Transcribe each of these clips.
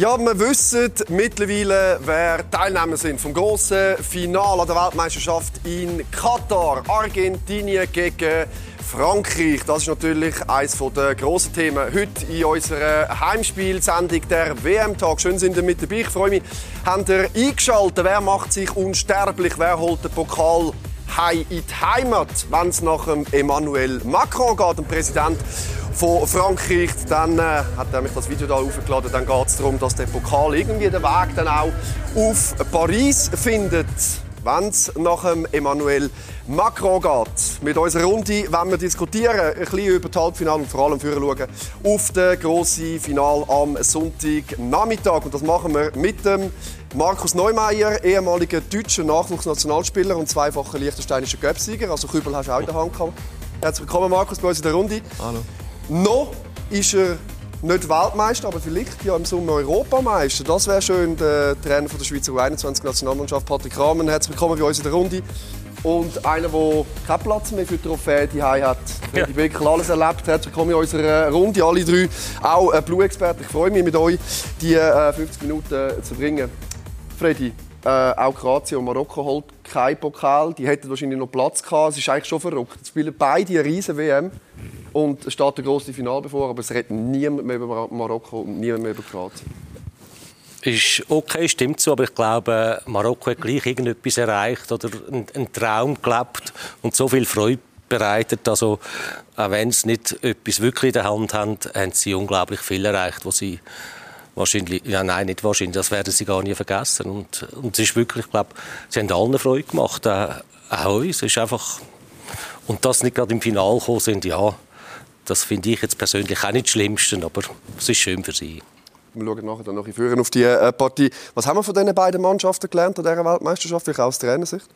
Ja, wir wissen mittlerweile, wer Teilnehmer sind vom großen Finale der Weltmeisterschaft in Katar. Argentinien gegen Frankreich. Das ist natürlich eines der grossen Themen heute in unserer Heimspielsendung der WM-Tag. Schön sind ihr mit dabei. Ich freue mich, habt ihr eingeschaltet. Wer macht sich unsterblich? Wer holt den Pokal heim in die Heimat, wenn es nach Emmanuel Macron geht, dem Präsident von Frankreich. Dann äh, hat er mich das Video da aufgeladen. Dann geht es darum, dass der Pokal irgendwie den Weg dann auch auf Paris findet. Wenn es nach Emmanuel Macron geht. Mit unserer Runde wollen wir diskutieren, ein bisschen über das Halbfinale und vor allem schauen auf das grosse Finale am Sonntagnachmittag. Und das machen wir mit dem Markus Neumeier, ehemaliger deutscher Nachwuchsnationalspieler und zweifacher liechtensteinischer Göpsieger. Also Kübel hast du auch in der Hand gehabt. Herzlich willkommen, Markus, bei uns in der Runde. Hallo. Noch ist er nicht Weltmeister, aber vielleicht ja im Sommer Europameister. Das wäre schön. Der Trainer von der Schweizer U21-Nationalmannschaft, Patrick Rahmen. Herzlich willkommen bei uns in der Runde. Und einer, der keinen Platz mehr für die Trophäe daheim hat. Der ja. wirklich alles erlebt. Herzlich willkommen in unserer Runde. Alle drei auch äh, Blue-Experten. Ich freue mich, mit euch die äh, 50 Minuten äh, zu bringen. Freddy, äh, auch Kroatien und Marokko holt keinen Pokal. Die hätten wahrscheinlich noch Platz gehabt. Es ist eigentlich schon verrückt. Jetzt spielen beide eine riesen WM. Und es steht der große Finale bevor, aber es redet niemand mehr über Marokko und niemand mehr über Kroatien. Ist okay, stimmt so, aber ich glaube, Marokko hat gleich irgendetwas erreicht oder einen Traum gelebt und so viel Freude bereitet. Also, auch wenn sie nicht etwas wirklich in der Hand haben, haben sie unglaublich viel erreicht, was sie wahrscheinlich, ja nein, nicht wahrscheinlich, das werden sie gar nie vergessen. Und, und es ist wirklich, ich glaube, sie haben allen Freude gemacht, auch, auch uns. Ist einfach, und dass sie nicht gerade im Finale gekommen sind, ja, das finde ich jetzt persönlich auch nicht das Schlimmste, aber es ist schön für sie. Wir schauen nachher dann noch in Führen auf die äh, Partie. Was haben wir von diesen beiden Mannschaften gelernt an dieser Weltmeisterschaft, vielleicht aus Trainersicht?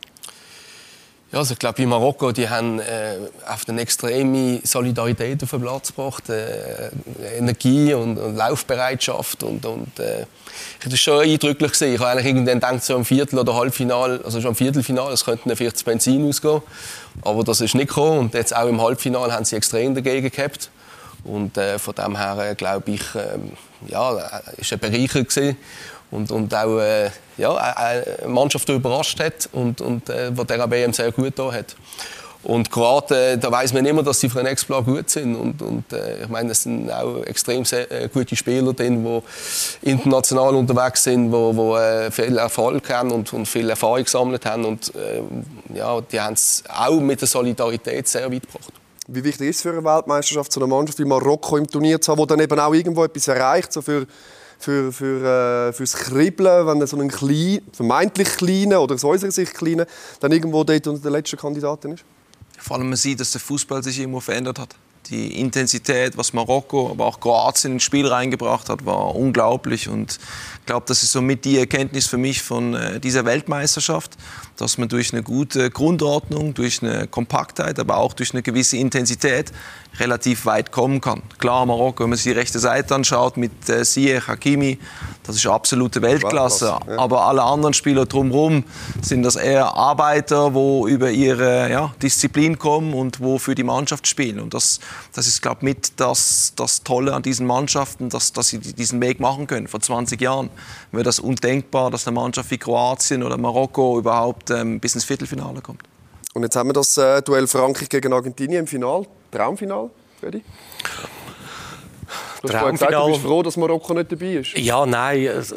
Ja, also ich glaube, in Marokko die haben äh, auf eine extreme Solidarität auf den Platz gebracht, äh, Energie und, und, Laufbereitschaft und, und äh, das war schon eindrücklich gesehen. Ich habe eigentlich irgendwann gedacht, so am Viertel oder Halbfinal, also schon am Viertelfinal, es könnte vielleicht das Benzin ausgehen, aber das ist nicht gekommen und jetzt auch im Halbfinal haben sie extrem dagegen gehabt und äh, von dem her äh, glaube ich, ähm, ja, äh, ist ein Bereicher gewesen und, und auch äh, ja, eine Mannschaft, die überrascht hat und, und äh, die der WM sehr gut da hat. Und Kroaten, äh, da weiß man immer, dass sie für den Exploit gut sind. Und, und äh, ich meine, es sind auch extrem sehr, äh, gute Spieler drin, die international unterwegs sind, die, äh, viel Erfolg haben und, und viel Erfahrung gesammelt haben. Und äh, ja, die haben es auch mit der Solidarität sehr weit gebracht. Wie wichtig ist es für eine Weltmeisterschaft, so eine Mannschaft wie Marokko im Turnier zu haben, die dann eben auch irgendwo etwas erreicht, so für für, für, äh, fürs Kribbeln, wenn so ein klein, vermeintlich kleiner oder aus unserer Sicht kleiner dann irgendwo dort unter den letzten Kandidaten ist? Vor allem man sieht, dass der Fußball sich irgendwo verändert hat. Die Intensität, was Marokko, aber auch Kroatien ins Spiel reingebracht hat, war unglaublich. Und ich glaube, das ist somit die Erkenntnis für mich von äh, dieser Weltmeisterschaft, dass man durch eine gute Grundordnung, durch eine Kompaktheit, aber auch durch eine gewisse Intensität relativ weit kommen kann. Klar, Marokko, wenn man sich die rechte Seite anschaut mit äh, Ziyech, Hakimi, das ist absolute Weltklasse. Ja. Aber alle anderen Spieler drumherum sind das eher Arbeiter, wo über ihre ja, Disziplin kommen und wo für die Mannschaft spielen. Und das, das ist, glaube ich, mit das, das Tolle an diesen Mannschaften, dass, dass sie diesen Weg machen können. Vor 20 Jahren wäre das undenkbar, dass eine Mannschaft wie Kroatien oder Marokko überhaupt ähm, bis ins Viertelfinale kommt. Und jetzt haben wir das äh, Duell Frankreich gegen Argentinien im Finale. Traumfinal, Freddy? Du hast gesagt, du bist froh, dass Marokko nicht dabei ist. Ja, nein. Also,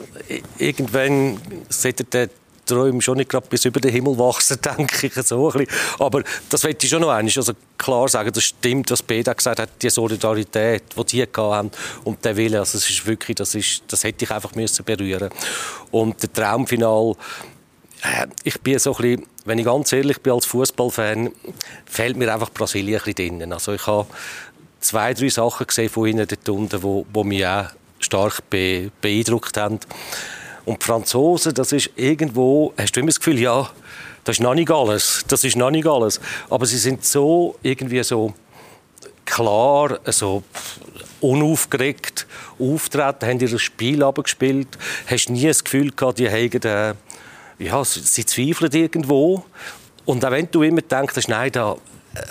irgendwann sollte der Träume schon nicht gerade bis über den Himmel wachsen, denke ich so ein bisschen. Aber das möchte ich schon noch einmal also klar sagen, das stimmt, was Beda gesagt hat, die Solidarität, die die haben und der Wille, also es ist wirklich, das, ist, das hätte ich einfach müssen berühren Und der Traumfinal, äh, ich bin so ein bisschen, wenn ich ganz ehrlich bin als Fußballfan, fehlt mir einfach Brasilien ein bisschen drin. Also ich habe zwei, drei Sachen gesehen von ihnen dort unten, wo, wo mich auch stark be, beeindruckt haben. Und die Franzosen, das ist irgendwo, hast du immer das Gefühl, ja, das ist noch nicht alles, das ist noch nicht alles. Aber sie sind so, irgendwie so klar, so unaufgeregt auftreten, haben ihr Spiel abgespielt, hast nie das Gefühl gehabt, die haben, äh, ja, sie zweifeln irgendwo. Und auch wenn du immer denkst, nein, da,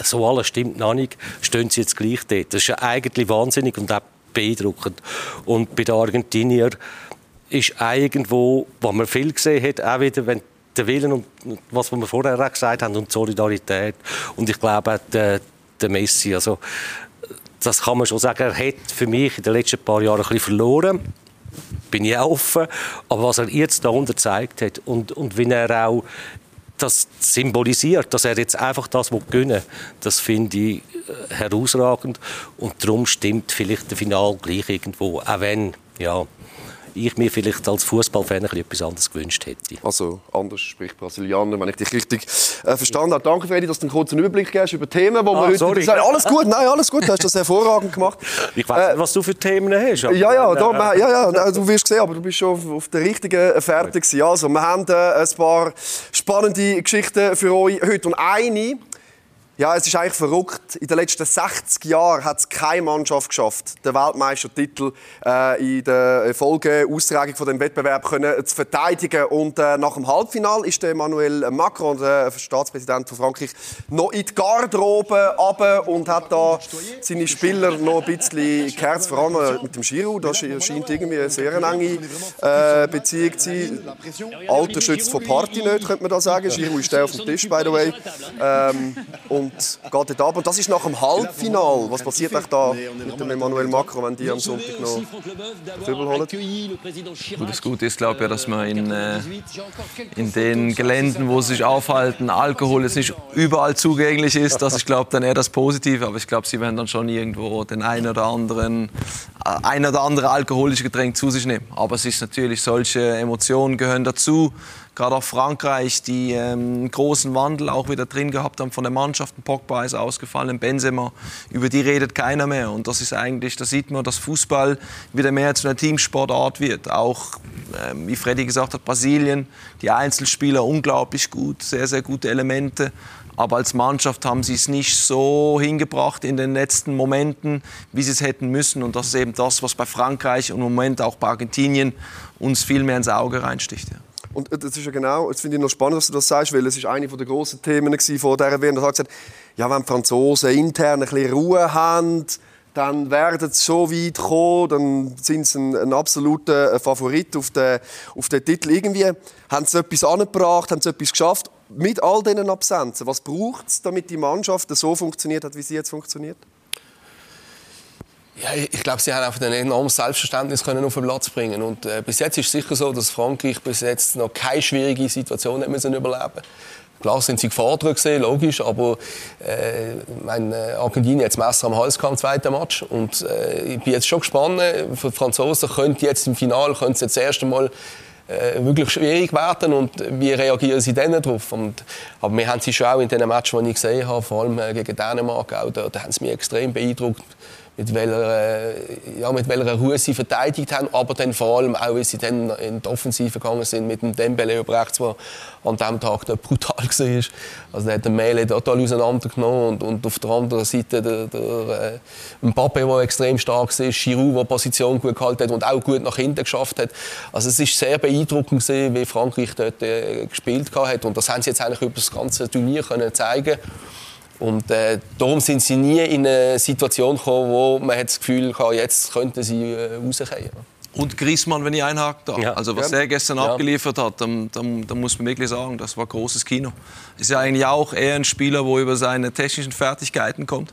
so alles stimmt noch nicht, stehen sie jetzt gleich dort. Das ist ja eigentlich wahnsinnig und auch beeindruckend. Und bei den Argentiniern, ist irgendwo, was man viel gesehen hat, auch wieder, wenn der Willen und was wir vorher auch gesagt haben und die Solidarität und ich glaube auch der, der Messi, also das kann man schon sagen, er hat für mich in den letzten paar Jahren ein bisschen verloren bin ich offen. Aber was er jetzt da gezeigt hat und, und wie er auch das symbolisiert, dass er jetzt einfach das gewinnen das finde ich äh, herausragend. Und darum stimmt vielleicht der Final gleich irgendwo. Auch wenn, ja, ich mir vielleicht als Fußballfan etwas anderes gewünscht hätte. Also anders, sprich Brasilianer, wenn ich dich richtig äh, verstanden habe. Danke, Freddy, dass du einen kurzen Überblick gibst über Themen, wo ah, wir heute sorry. sagen. Alles gut, nein, alles gut, du hast das hervorragend gemacht. Ich weiß nicht, was du für Themen hast. ja, ja, da, ja, ja, du wirst sehen, aber du bist schon auf, auf der richtigen Fährte Also, wir haben äh, ein paar spannende Geschichten für euch heute und eine ja, es ist eigentlich verrückt. In den letzten 60 Jahren hat es keine Mannschaft geschafft, den Weltmeistertitel äh, in der Folgeaustragung von dem Wettbewerb können zu verteidigen. Und äh, nach dem Halbfinal ist Emmanuel Macron, der Staatspräsident von Frankreich, noch in die Garderobe runter und hat da seine Spieler noch ein bisschen geherzt, vor allem mit dem Giroud. Da scheint irgendwie eine sehr enge äh, Beziehung zu sein. Alter schützt von Party nicht, könnte man da sagen. Giroud ist der auf dem Tisch, by the way. Ähm, und geht dort ab. Und das ist nach dem Halbfinal. Was passiert euch da mit dem Emmanuel Macron, wenn die am Sonntag noch Kübel holen? Gut, das Gute ist, glaube ich, dass man in, äh, in den Geländen, wo sie sich aufhalten, Alkohol jetzt nicht überall zugänglich ist. Das ist, glaube dann eher das Positive. Aber ich glaube, sie werden dann schon irgendwo den einen oder anderen, äh, ein oder andere alkoholische Getränk zu sich nehmen. Aber es ist natürlich, solche Emotionen gehören dazu gerade auch Frankreich, die ähm, großen Wandel auch wieder drin gehabt haben von der Mannschaft. Pogba ist ausgefallen, Benzema, über die redet keiner mehr. Und das ist eigentlich, da sieht man, dass Fußball wieder mehr zu einer Teamsportart wird. Auch, ähm, wie Freddy gesagt hat, Brasilien, die Einzelspieler unglaublich gut, sehr, sehr gute Elemente. Aber als Mannschaft haben sie es nicht so hingebracht in den letzten Momenten, wie sie es hätten müssen. Und das ist eben das, was bei Frankreich und im Moment auch bei Argentinien uns viel mehr ins Auge reinsticht. Ja. Und äh, das ist ja genau, das finde ich noch spannend, dass du das sagst, weil es ist eine der grossen Themen von dieser WM. Da hat gesagt, ja, wenn die Franzosen intern ein bisschen Ruhe haben, dann werden sie so weit kommen, dann sind sie ein, ein absoluter äh, Favorit auf den, auf den Titel. Irgendwie haben sie etwas angebracht, haben sie etwas geschafft mit all diesen Absenzen. Was braucht es, damit die Mannschaft so funktioniert hat, wie sie jetzt funktioniert? Ja, ich glaube, sie haben einfach ein enormes Selbstverständnis können auf den Platz bringen und äh, bis jetzt ist es sicher so, dass Frankreich bis jetzt noch keine schwierige Situation hat müssen überleben. Klar sind sie gefordert gesehen, logisch, aber äh, mein, äh, Argentinien hat das Messer am Hals im zweiten Match und äh, ich bin jetzt schon gespannt. Für die Franzosen könnte jetzt im Finale könnte jetzt das erste Mal äh, wirklich schwierig werden und wie reagieren sie dann darauf? Und, aber wir haben sie schon auch in den Matches, die ich gesehen habe, vor allem äh, gegen Dänemark, auch, da, da haben sie mich extrem beeindruckt mit welcher, äh, ja, mit welcher Ruhe sie verteidigt haben, aber dann vor allem auch, wie sie dann in die Offensive gegangen sind mit dem Dembele über rechts, der an diesem Tag brutal war. Also der hat den Mele total auseinandergenommen und, und auf der anderen Seite der, der äh, Mbappe, der extrem stark ist, Giroud, der Position gut gehalten hat und auch gut nach hinten geschafft hat. Also es ist sehr beeindruckend gewesen, wie Frankreich dort äh, gespielt hat und das haben sie jetzt eigentlich über das ganze Turnier können zeigen und äh, darum sind sie nie in eine Situation gekommen, wo man das Gefühl hat, jetzt könnten sie äh, rauskommen. Und Griezmann, wenn ich einhaken darf. Ja. Also was ja. er gestern ja. abgeliefert hat, dann, dann, dann, muss man wirklich sagen, das war großes Kino. Ist ja eigentlich auch eher ein Spieler, wo über seine technischen Fertigkeiten kommt.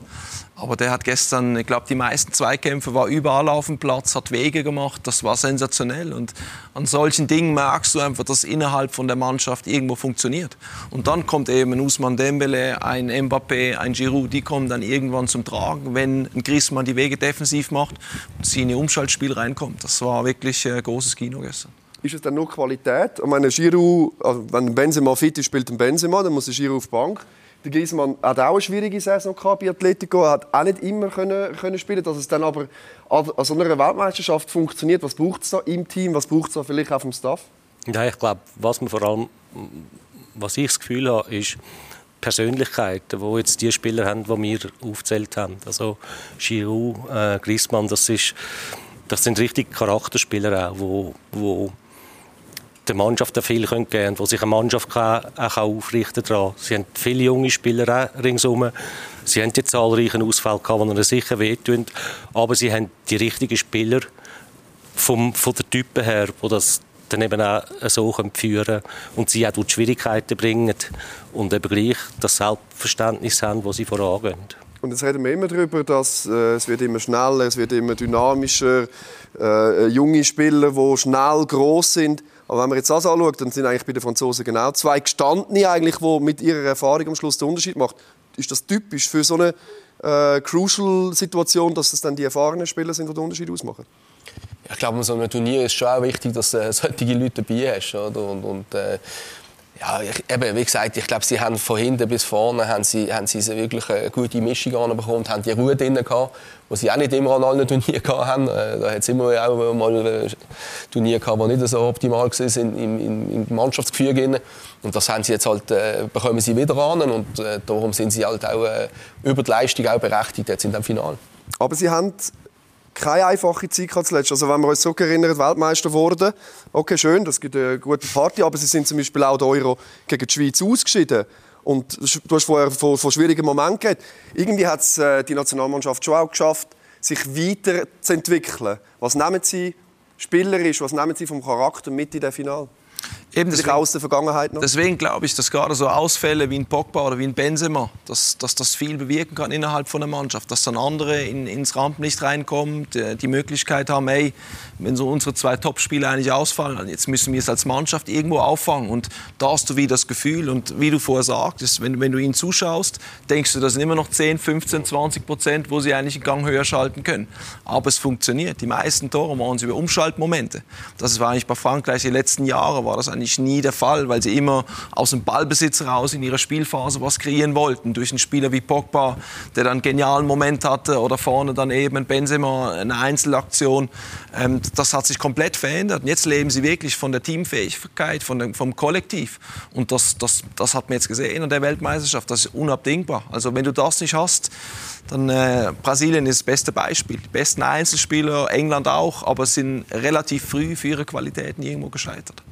Aber der hat gestern, ich glaube, die meisten Zweikämpfe war überall auf dem Platz, hat Wege gemacht. Das war sensationell. Und an solchen Dingen merkst du einfach, dass innerhalb von der Mannschaft irgendwo funktioniert. Und dann kommt eben ein Usman Dembele, ein Mbappé, ein Giroud, die kommen dann irgendwann zum Tragen, wenn ein Griezmann die Wege defensiv macht und sie in ihr Umschaltspiel reinkommt. Das war wirklich ein äh, großes Kino gestern ist es dann nur Qualität? Ich meine, Giroud, also wenn Benzema fit ist, spielt ein Benzema, dann muss Giroud auf die Bank. Der Griezmann hat auch eine schwierige Saison gehabt bei Atletico, hat auch nicht immer können, können spielen, dass es dann aber an so einer Weltmeisterschaft funktioniert. Was braucht es da im Team? Was braucht es da vielleicht auch vom Staff? Ja, ich glaube, was man vor allem, was ich das Gefühl habe, ist Persönlichkeiten, wo jetzt die Spieler haben, die wir aufgezählt haben. Also Giroud, äh, Griezmann, das ist, das sind richtig Charakterspieler auch, wo, wo der Mannschaft viel geben können, wo sich eine Mannschaft kann, auch aufrichten kann. Sie haben viele junge Spieler ringsherum. Sie haben die zahlreichen Ausfälle gehabt, die ihnen sicher wehtun. Aber sie haben die richtigen Spieler vom, von der Typen her, wo das dann eben auch so führen können und sie auch die Schwierigkeiten bringen und eben gleich das Selbstverständnis haben, das sie vorangehen. Und jetzt reden wir immer darüber, dass äh, es wird immer schneller, es wird immer dynamischer, äh, junge Spieler, die schnell groß sind. Aber wenn man jetzt das anschaut, dann sind eigentlich bei den Franzosen genau zwei gestandene eigentlich, die mit ihrer Erfahrung am Schluss den Unterschied machen. Ist das typisch für so eine äh, Crucial-Situation, dass es dann die erfahrenen Spieler sind, die den Unterschied ausmachen? ich glaube, bei so einem Turnier ist schon auch wichtig, dass du äh, solche Leute dabei hast. Oder? Und, und äh, ja, ich, eben, wie gesagt, ich glaube, sie haben von hinten bis vorne haben sie, haben sie wirklich eine gute Mischung anbekommen, haben die Ruhe drin gehabt, die sie auch nicht immer an allen Turnieren hatten. Äh, da hat es immer auch mal äh, Turniere gehabt, die nicht so optimal waren im, im, im Mannschaftsgefüge. Und das haben sie jetzt halt, äh, bekommen sie wieder an und äh, darum sind sie halt auch äh, über die Leistung auch berechtigt jetzt in dem Finale. Aber sie haben keine einfache Zeit zuletzt. Also wenn wir uns so erinnern, Weltmeister wurden, okay, schön, das gibt eine gute Party, aber sie sind zum Beispiel auch der Euro gegen die Schweiz ausgeschieden. Und du hast vorher von, von schwierigen Momenten geredet. Irgendwie hat es äh, die Nationalmannschaft schon auch geschafft, sich weiterzuentwickeln. Was nehmen sie spielerisch, was nehmen sie vom Charakter mit in den Finale? Eben deswegen, aus der Vergangenheit noch. Deswegen glaube ich, dass gerade so Ausfälle wie ein Pogba oder wie ein Benzema, dass, dass das viel bewirken kann innerhalb von der Mannschaft, dass dann andere in, ins Rampenlicht reinkommen, die, die Möglichkeit haben, ey, wenn so unsere zwei Topspieler eigentlich ausfallen, jetzt müssen wir es als Mannschaft irgendwo auffangen und da hast du wieder das Gefühl und wie du vorher sagtest, wenn, wenn du ihnen zuschaust, denkst du, das sind immer noch 10, 15, 20 Prozent, wo sie eigentlich einen Gang höher schalten können. Aber es funktioniert. Die meisten Tore machen sie über Umschaltmomente. Das war eigentlich bei Frankreich die letzten Jahre war das eigentlich nie der Fall, weil sie immer aus dem Ballbesitz raus in ihrer Spielphase was kreieren wollten. Durch einen Spieler wie Pogba, der dann einen genialen Moment hatte, oder vorne dann eben Benzema, eine Einzelaktion. Ähm, das hat sich komplett verändert. Und jetzt leben sie wirklich von der Teamfähigkeit, von dem, vom Kollektiv. Und das, das, das hat man jetzt gesehen an der Weltmeisterschaft. Das ist unabdingbar. Also wenn du das nicht hast, dann äh, Brasilien ist das beste Beispiel. Die besten Einzelspieler, England auch, aber sind relativ früh für ihre Qualitäten irgendwo gescheitert.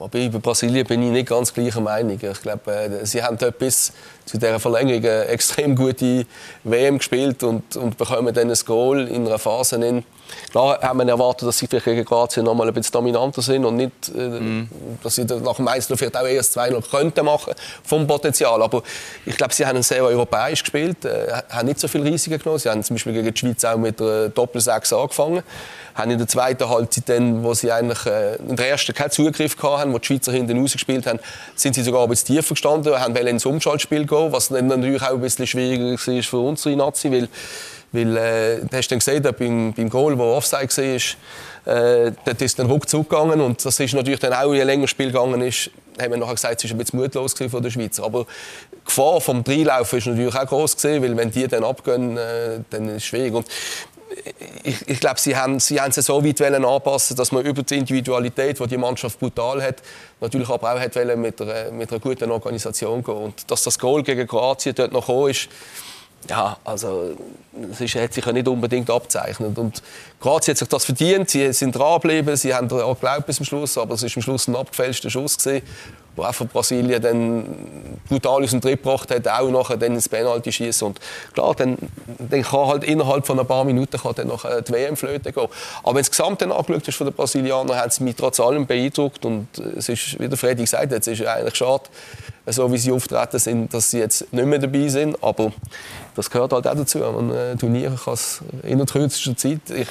Aber bei Brasilien bin ich nicht ganz gleicher Meinung. Ich glaube, äh, sie haben bis zu dieser Verlängerung eine extrem gute WM gespielt und, und bekommen dann ein Goal in einer Phase. In. Klar haben wir erwartet, dass sie vielleicht gegen Kroatien noch mal ein bisschen dominanter sind und nicht, äh, mhm. dass sie nach dem Einzel vielleicht auch erst zwei noch könnten machen vom Potenzial. Aber ich glaube, sie haben sehr europäisch gespielt, äh, haben nicht so viel Risiken genommen. Sie haben zum Beispiel gegen die Schweiz auch mit einer Doppel-6 angefangen haben in der zweiten Halbzeit dann, wo sie eigentlich äh, in der ersten keinen Zugriff hatten, wo die Schweizer hinten rausgespielt haben, sind sie sogar ein bisschen tiefer gestanden, haben ins Umschaltspiel gehen, was dann natürlich auch ein bisschen schwieriger war für unsere Nazi, weil weil, äh, du hast dann gesehen, beim, beim Goal, wo Offside war, äh, dort ist dann ruckzuck gegangen. Und das ist natürlich dann auch, je länger das Spiel gegangen ist, haben wir nachher gesagt, es war ein bisschen mutlos von der Schweiz. Aber die Gefahr vom Dreilaufen ist natürlich auch groß gewesen, weil wenn die dann abgehen, äh, dann ist es schwierig. Und ich, ich glaube, sie haben, sie haben es so weit anpassen dass man über die Individualität, die die Mannschaft brutal hat, natürlich aber auch hat mit, einer, mit einer guten Organisation gehen. Und dass das Goal gegen Kroatien dort noch gekommen ist, ja, also ist, hat sich ja nicht unbedingt abzeichnet. Und Kroatien hat sich das verdient, sie sind dranbleiben, sie haben daran geglaubt bis zum Schluss, aber es war am Schluss ein abgefälschter Schuss gewesen wo von Brasilien dann brutal aus dem Tritt gebracht hat, auch nachher dann ins Penalty schießen und klar, dann, dann kann halt innerhalb von ein paar Minuten kann dann noch die WM flöten gehen. Aber wenn du das Gesamte angeschaut hast von den Brasilianern, haben sie mich trotz allem beeindruckt und es ist, wie der Freddy gesagt hat, es ist eigentlich schade, so wie sie auftreten sind, dass sie jetzt nicht mehr dabei sind, aber das gehört halt auch dazu. Man äh, Turnier kann es in der kürzester Zeit, ich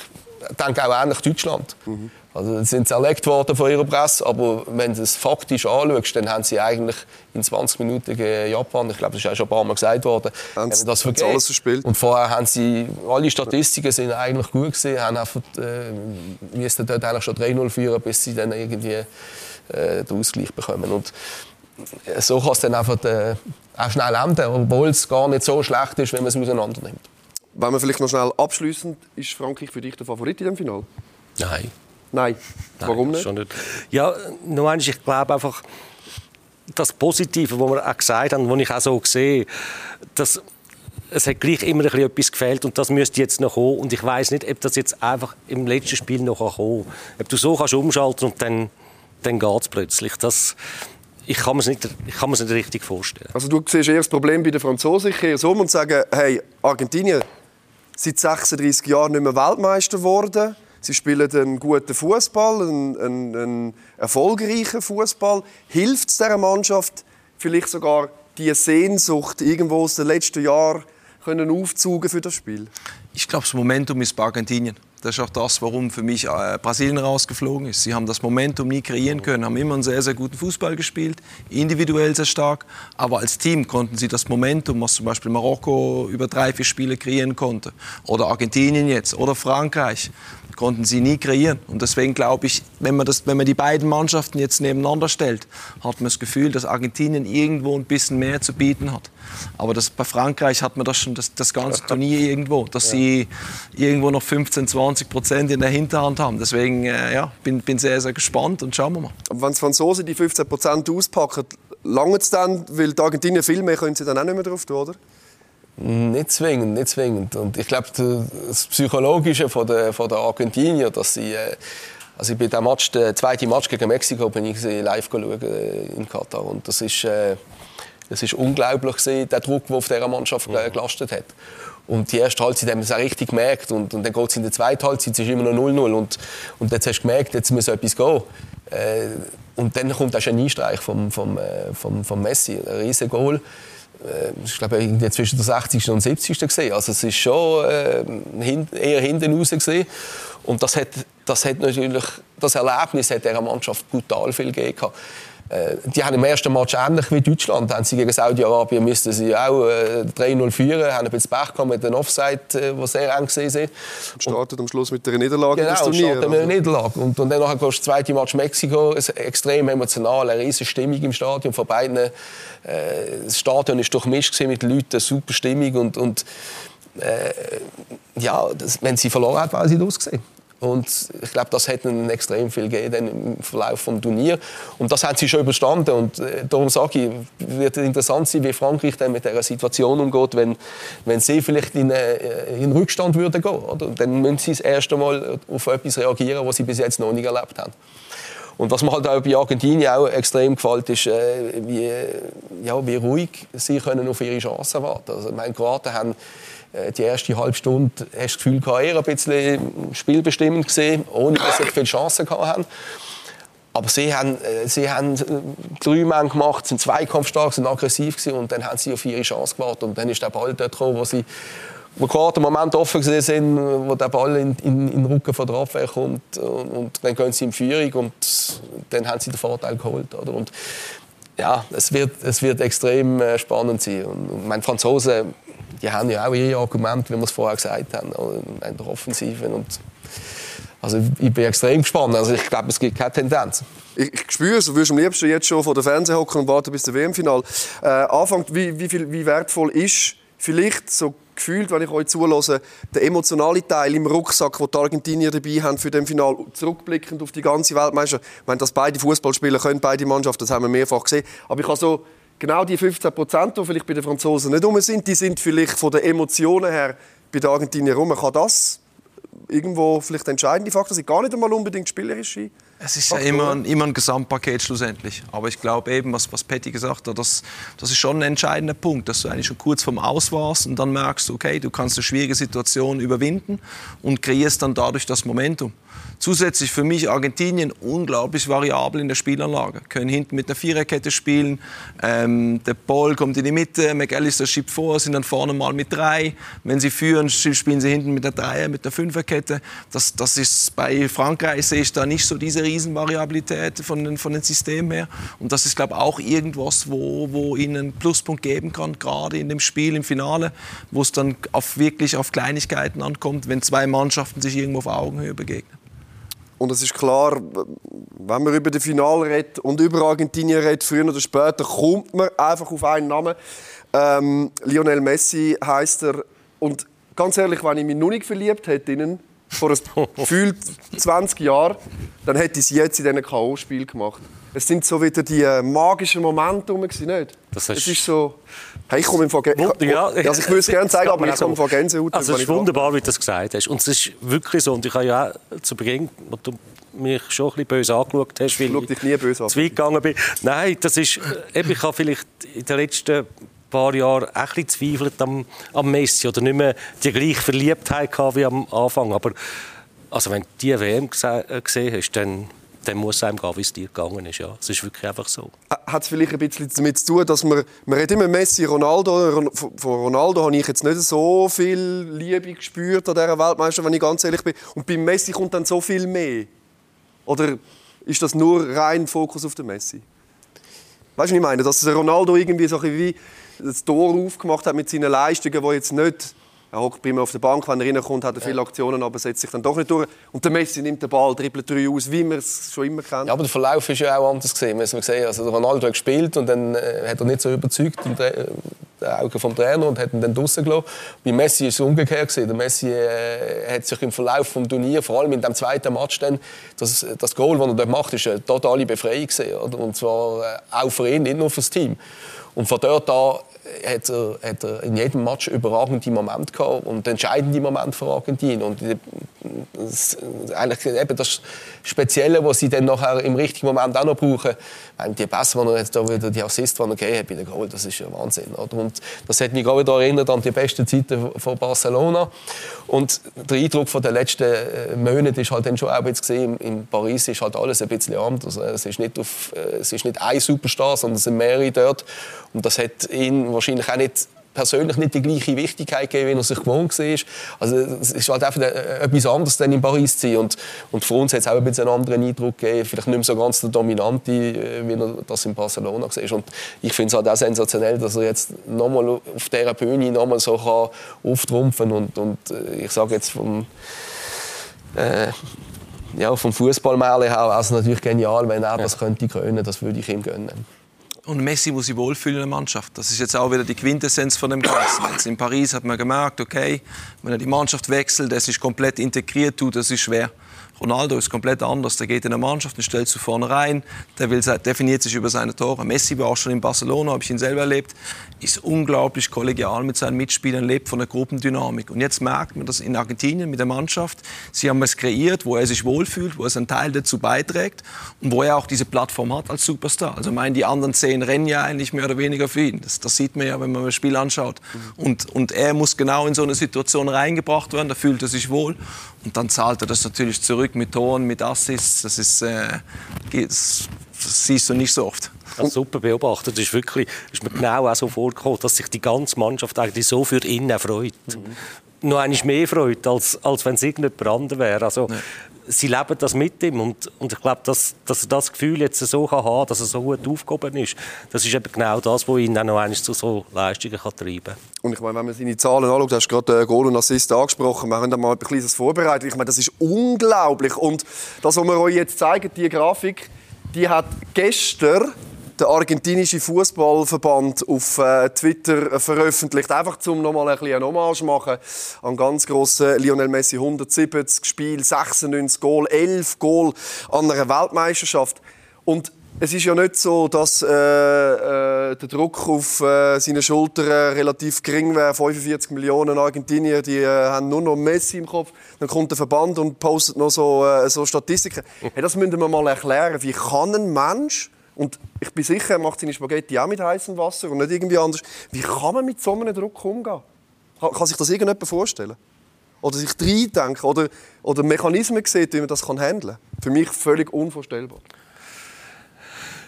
denke auch ähnlich Deutschland. Mhm. Also sind sie erlegt worden von ihrer Presse, aber wenn du es faktisch anschaust, dann haben sie eigentlich in 20 Minuten gegen Japan, ich glaube, das ist auch schon ein paar Mal gesagt worden, haben sie das vergessen. alles verspielt. Und vorher haben sie, alle Statistiken sind eigentlich gut gewesen, haben einfach, äh, müssten dort eigentlich schon 3-0 führen, bis sie dann irgendwie äh, den Ausgleich bekommen. Und so kann es dann einfach äh, auch schnell enden, obwohl es gar nicht so schlecht ist, wenn man es auseinander nimmt. Wenn wir vielleicht noch schnell abschließend, ist Frankreich für dich der Favorit in dem Finale? Nein. Nein. Warum nicht? nicht? Ja, nur eins, ich glaube einfach, das Positive, was wir auch gesagt haben, was ich auch so sehe, dass es hat gleich immer ein etwas gefehlt und das müsste jetzt noch kommen. Und ich weiß nicht, ob das jetzt einfach im letzten Spiel noch kommen kann. Ob du so kannst umschalten und dann, dann geht es plötzlich. Das, ich kann mir es nicht, nicht richtig vorstellen. Also du siehst eher das Problem bei den Franzosen. Ich kehre so um und sage, hey, Argentinien seit 36 Jahren nicht mehr Weltmeister geworden Sie spielen einen guten Fußball, einen, einen, einen erfolgreichen Fußball. Hilft es dieser Mannschaft vielleicht sogar, die Sehnsucht irgendwo aus den letzten Jahren können aufzugen für das Spiel? Ich glaube, das Momentum ist bei Argentinien. Das ist auch das, warum für mich äh, Brasilien rausgeflogen ist. Sie haben das Momentum nie kreieren können, haben immer einen sehr, sehr guten Fußball gespielt, individuell sehr stark, aber als Team konnten sie das Momentum, was zum Beispiel Marokko über drei, vier Spiele kreieren konnte, oder Argentinien jetzt, oder Frankreich, konnten sie nie kreieren. Und deswegen glaube ich, wenn man, das, wenn man die beiden Mannschaften jetzt nebeneinander stellt, hat man das Gefühl, dass Argentinien irgendwo ein bisschen mehr zu bieten hat. Aber das, bei Frankreich hat man das schon das, das ganze Turnier irgendwo, dass ja. sie irgendwo noch 15, 20 Prozent in der Hinterhand haben. Deswegen äh, ja, bin, bin sehr, sehr gespannt und schauen wir mal. Aber wenn die Franzosen die 15 Prozent auspacken, lange es dann, weil die Argentinier viel mehr können sie dann auch nicht mehr drauf tun, oder? Nicht zwingend, nicht zwingend. Und ich glaube, das Psychologische von der, von der Argentinier, dass sie, äh, also ich bin der Match, der zweite Match gegen Mexiko, bin ich live geschaut äh, in Katar und das ist, äh, das ist unglaublich gewesen, der Druck, der auf dieser Mannschaft äh, gelastet hat. Und die erste Halbzeit haben wir es auch richtig gemerkt. Und, und dann geht es in der zweiten Halbzeit, es ist immer noch 0-0. Und, und jetzt hast du gemerkt, jetzt muss etwas gehen. Äh, und dann kommt auch ein Einstreich vom, vom, äh, vom, vom Messi, ein riesiges Goal. Äh, ich glaube, irgendwie zwischen der 60. und 70. gesehen. Also es ist schon äh, eher hinten raus gesehen. Und das hat, das hat natürlich, das Erlebnis hat dieser Mannschaft brutal viel gegeben. Äh, die haben im ersten Match ähnlich wie Deutschland, haben sie gegen Saudi-Arabien müssten sie auch äh, 3-0 führen, haben ein bisschen Pech gehabt mit den Offside, äh, die sehr eng waren. Startet am Schluss mit der Niederlage genau, das Turnier. Genau, mit einer Niederlage. Und, und dann nachher das zweite Match Mexiko, extrem emotional, eine riesige Stimmung im Stadion von beiden. Äh, das Stadion war durchmischt mit Leuten, super Stimmung und, und äh, ja, das, wenn sie verloren hat, war sie ausgesehen. Und ich glaube, das hat ihnen extrem viel gegeben im Verlauf des Turniers. Und das haben sie schon überstanden. Und äh, darum sage ich, wird interessant sein, wie Frankreich dann mit dieser Situation umgeht, wenn, wenn sie vielleicht in, äh, in Rückstand würden gehen. Oder? Dann müssen sie das erste Mal auf etwas reagieren, was sie bis jetzt noch nicht erlebt haben. Und was mir halt auch bei Argentinien auch extrem gefällt, ist, äh, wie, ja, wie ruhig sie können auf ihre Chancen warten. Also, meine Kroaten haben die erste halbe Stunde hast du das Gefühl, eher ein bisschen spielbestimmend gesehen, ohne dass sie viele Chancen gehabt haben. Aber sie haben, äh, sie haben äh, drei Mann gemacht, sind zweikampfstark, sind aggressiv gewesen, und dann haben sie auf ihre Chance gewartet. Und dann ist der Ball dort gekommen, wo sie wo gerade im Moment offen gesehen sind, wo der Ball in, in, in den Rücken von der Abwehr kommt und, und, dann gehen sie in Führung und dann haben sie den Vorteil geholt. Oder? Und ja, es wird, es wird extrem spannend sein. Und, und mein Franzose die haben ja auch ihr Argument, wie wir es vorher gesagt haben, in der Offensive. Und also ich bin extrem gespannt. Also ich glaube, es gibt keine Tendenz. Ich, ich spüre es. Du würdest am liebsten jetzt schon vor der Fernseher hocken und warten bis der WM-Final äh, anfängt. Wie, wie, viel, wie wertvoll ist vielleicht so gefühlt, wenn ich euch zulasse, der emotionale Teil im Rucksack, den die Argentinier dabei haben für den Final, zurückblickend auf die ganze Weltmeisterschaft. Ich meine, dass beide Fußballspieler können, beide Mannschaften, das haben wir mehrfach gesehen. Aber ich habe so genau die 15 Prozent, die vielleicht bei den Franzosen nicht rum sind, die sind vielleicht von den Emotionen her bei den Argentiniern rum. Kann das irgendwo vielleicht entscheidende Faktor sein? Gar nicht einmal unbedingt spielerische es ist ja immer ein, immer ein Gesamtpaket schlussendlich. Aber ich glaube eben, was, was Patty gesagt hat, das, das ist schon ein entscheidender Punkt, dass du eigentlich schon kurz vom Aus warst und dann merkst du, okay, du kannst eine schwierige Situation überwinden und kreierst dann dadurch das Momentum. Zusätzlich für mich Argentinien unglaublich variabel in der Spielanlage. Können hinten mit einer Viererkette spielen. Ähm, der Ball kommt in die Mitte, McAllister schiebt vor, sind dann vorne mal mit drei. Wenn sie führen, spielen sie hinten mit der Dreier, mit der Fünferkette. Das, das ist bei Frankreich sehe ich da nicht so diese Riesenvariabilität von den, von den Systemen her. Und das ist, glaube ich, auch irgendwas, wo, wo ihnen einen Pluspunkt geben kann, gerade in dem Spiel im Finale, wo es dann auf, wirklich auf Kleinigkeiten ankommt, wenn zwei Mannschaften sich irgendwo auf Augenhöhe begegnen. Und es ist klar, wenn man über das Finale redet und über Argentinien redet, früher oder später, kommt man einfach auf einen Namen. Ähm, Lionel Messi heißt er. Und ganz ehrlich, wenn ich mich noch nicht verliebt hätte in vor gefühlt 20 Jahren, dann hätte ich es jetzt in diesen K.O.-Spiel gemacht. Es sind so wieder die äh, magischen Momente rum, nicht? Das es ist so... Hey, ich komme von Gänsehaut. Ja, also ich würde es gerne zeigen, aber ich komme von Gänsehaut. Also es ist wunderbar, wie du das gesagt hast. Und es ist wirklich so. Und ich habe ja auch zu Beginn, als du mich schon ein bisschen böse angeschaut hast, weil ich dich nie böse zu weit gegangen bin. Nein, das ist... Äh, eben, ich habe vielleicht in den letzten paar Jahren ein bisschen zweifelt am, am Messi oder nicht mehr die gleiche Verliebtheit wie am Anfang. Aber Also wenn du die WM äh, gesehen hast, dann dann muss einem gehen, wie es dir gegangen ist. Ja. Es ist wirklich einfach so. Hat es vielleicht ein bisschen damit zu tun, dass man, man redet immer Messi, Ronaldo. Von Ronaldo habe ich jetzt nicht so viel Liebe gespürt an dieser Weltmeisterschaft, wenn ich ganz ehrlich bin. Und bei Messi kommt dann so viel mehr. Oder ist das nur rein Fokus auf den Messi? Weißt du, was ich meine? Dass Ronaldo irgendwie so wie das Tor aufgemacht hat mit seinen Leistungen, die jetzt nicht er hockt bei mir auf der Bank, wenn er reinkommt, hat er viele Aktionen, aber setzt sich dann doch nicht durch. Und der Messi nimmt den Ball, dribbelt drei aus, wie man es schon immer kennt. Ja, aber der Verlauf ist ja auch anders gesehen. Wir haben gesehen, also Ronaldo hat gespielt und dann äh, hat er nicht so überzeugt in den Augen vom Trainer und hat ihn dann draussen gelassen. Bei Messi ist es umgekehrt gewesen. Der Messi äh, hat sich im Verlauf des Turniers, vor allem in dem zweiten Match, dann, das, das Goal, das er dort macht, ist eine totale Befreiung gewesen, oder? Und zwar äh, auch für ihn, nicht nur für das Team. Und von dort an hat er, hat er in jedem Match überragende Momente gehabt und entscheidende Momente für Argentinien. Und das, eigentlich eben das Spezielle, was sie dann nachher im richtigen Moment auch noch brauchen, meine, die Pässe, die er jetzt da wieder, die Assist, die er gegeben hat bei der Goal, das ist ja Wahnsinn. Oder? Und das hat mich gerade wieder erinnert an die besten Zeiten von Barcelona. Und der Eindruck von den letzten äh, Monaten ist halt dann schon auch jetzt gesehen, in Paris ist halt alles ein bisschen anders. Es ist nicht, auf, äh, es ist nicht ein Superstar, sondern es sind mehrere dort. Und das hat ihn wahrscheinlich auch nicht persönlich nicht die gleiche Wichtigkeit gegeben, wie er sich gewohnt war. Also es ist halt einfach äh, etwas anderes, dann in Paris zu sein. Und, und für uns hat es auch ein bisschen einen anderen Eindruck gegeben, vielleicht nicht mehr so ganz der dominante, äh, wie er das in Barcelona war. Und ich finde es halt auch sensationell, dass er jetzt nochmal auf dieser Bühne nochmal so kann auftrumpfen und, und äh, ich sage jetzt vom äh, ja, vom Fußballmärchen her wäre es natürlich genial, wenn er das könnte können. Das würde ich ihm gönnen. Und Messi muss sich wohlfühlen in der Mannschaft. Das ist jetzt auch wieder die Quintessenz von dem Ganzen. Jetzt in Paris hat man gemerkt, okay, wenn er die Mannschaft wechselt, das ist komplett integriert, tut, das ist schwer. Ronaldo ist komplett anders. Der geht in eine Mannschaft und stellt zu vorne rein. Der will, definiert sich über seine Tore. Messi war auch schon in Barcelona, habe ich ihn selber erlebt. Ist unglaublich kollegial mit seinen Mitspielern, lebt von der Gruppendynamik. Und jetzt merkt man das in Argentinien mit der Mannschaft. Sie haben es kreiert, wo er sich wohlfühlt, wo er seinen Teil dazu beiträgt und wo er auch diese Plattform hat als Superstar. Also meinen die anderen zehn rennen ja eigentlich mehr oder weniger für ihn. Das, das sieht man ja, wenn man das Spiel anschaut. Und, und er muss genau in so eine Situation reingebracht werden. Da fühlt er sich wohl und dann zahlt er das natürlich zurück mit Toren, mit Assists. Das ist, äh, das, das siehst du nicht so oft. Das super beobachtet. Es ist wirklich, ist mir genau auch so vorgekommen, dass sich die ganze Mannschaft eigentlich so für ihn freut. Mhm noch einmal mehr freut, als, als wenn es irgendjemand anderes wäre. Also, ja. Sie leben das mit ihm und, und ich glaube, dass, dass er das Gefühl jetzt so kann haben dass er so gut aufgehoben ist, das ist eben genau das, was ihn dann noch zu so Leistungen kann treiben kann. Und ich meine, wenn man seine Zahlen anschaut, du hast gerade Goal und Assist angesprochen, wir haben da mal ein bisschen vorbereitet. Ich meine, das ist unglaublich. Und das, was wir euch jetzt zeigen, die Grafik, die hat gestern der argentinische Fußballverband auf äh, Twitter veröffentlicht. Einfach um noch mal ein bisschen Hommage machen an ganz grossen Lionel Messi 170 Spiel, 96 Goal, 11 Goal an einer Weltmeisterschaft. Und es ist ja nicht so, dass äh, äh, der Druck auf äh, seine Schultern relativ gering wäre. 45 Millionen Argentinier, die äh, haben nur noch Messi im Kopf. Dann kommt der Verband und postet noch so, äh, so Statistiken. Hey, das müssen wir mal erklären. Wie kann ein Mensch und ich bin sicher, er macht seine Spaghetti auch mit heißem Wasser und nicht irgendwie anders. Wie kann man mit so einem Druck umgehen? Kann, sich das irgendjemand vorstellen? Oder sich reindenken? Oder, oder Mechanismen sehen, wie man das handeln kann? Für mich völlig unvorstellbar.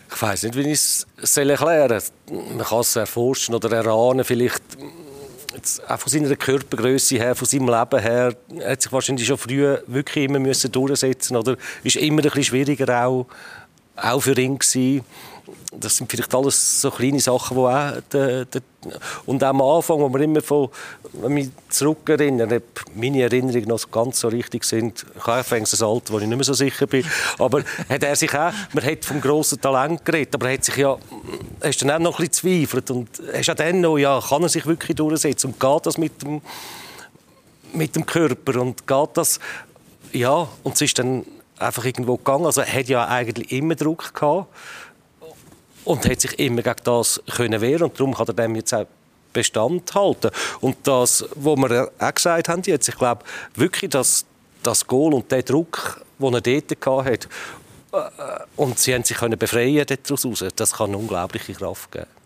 Ich weiß nicht, wie ich es erklären soll. Man kann es erforschen oder erahnen, vielleicht auch von seiner Körpergröße her, von seinem Leben her, hat sich wahrscheinlich schon früh wirklich immer müssen durchsetzen oder ist immer ein bisschen schwieriger auch auch für ihn gewesen. Das sind vielleicht alles so kleine Sachen, die auch... De, de, und auch am Anfang, wo wir immer von... Wenn mich zurückerinnere, ob meine Erinnerungen noch ganz so richtig sind, ich habe ein Alter, wo ich nicht mehr so sicher bin, aber hat er sich auch... Man hat vom grossen Talent geredet, aber er hat sich ja... Hast dann auch noch ein bisschen zweifelt und hast auch dann noch, ja, kann er sich wirklich durchsetzen und geht das mit dem, mit dem Körper und geht das... Ja, und es ist dann einfach irgendwo gegangen. Also er hat ja eigentlich immer Druck gehabt und hat sich immer gegen das können wehren und darum kann er dem jetzt auch Bestand halten. Und das, was wir auch gesagt haben jetzt, ich glaube wirklich, dass das Goal und der Druck, den er dort hatte, äh, und sie haben sich können befreien daraus, das kann eine unglaubliche Kraft geben.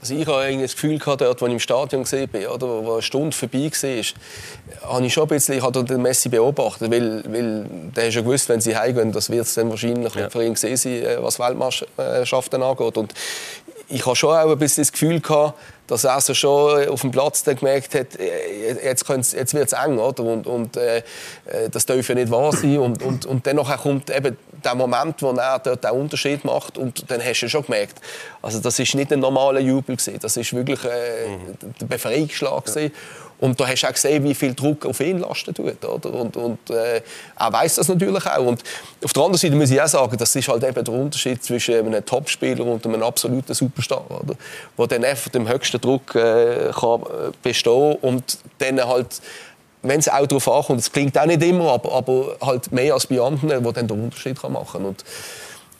Also ich habe das Gefühl gehabt, dort, als ich im Stadion bin, oder, wo eine Stunde vorbei war, habe ich schon ein bisschen ich habe den Messi beobachtet, weil, weil der schon gewusst, wenn sie heimgehen, das wird es dann wahrscheinlich ja. für ihn gesehen sein, äh, was Weltmeisterschaften angeht. Und ich habe schon auch ein bisschen das Gefühl gehabt, dass er so schon auf dem Platz dann gemerkt hat, äh, jetzt, jetzt wird es eng, oder? Und, und äh, äh, das darf ja nicht wahr sein. Und, und, und dann kommt eben der Moment, wo er dort den Unterschied macht und dann hast du schon gemerkt, also das ist nicht ein normaler Jubel gewesen, das ist wirklich äh, mhm. der Befreiungsschlag gewesen. Und da hast du auch gesehen, wie viel Druck auf ihn lasten tut. Oder? Und, und äh, er weiß das natürlich auch. Und auf der anderen Seite muss ich auch sagen, das ist halt eben der Unterschied zwischen einem Topspieler und einem absoluten Superstar, oder? wo dann einfach dem höchsten Druck äh, kann äh, bestehen und dann halt wenn es auch darauf ankommt, es klingt auch nicht immer, aber, aber halt mehr als bei anderen, die dann den Unterschied machen kann.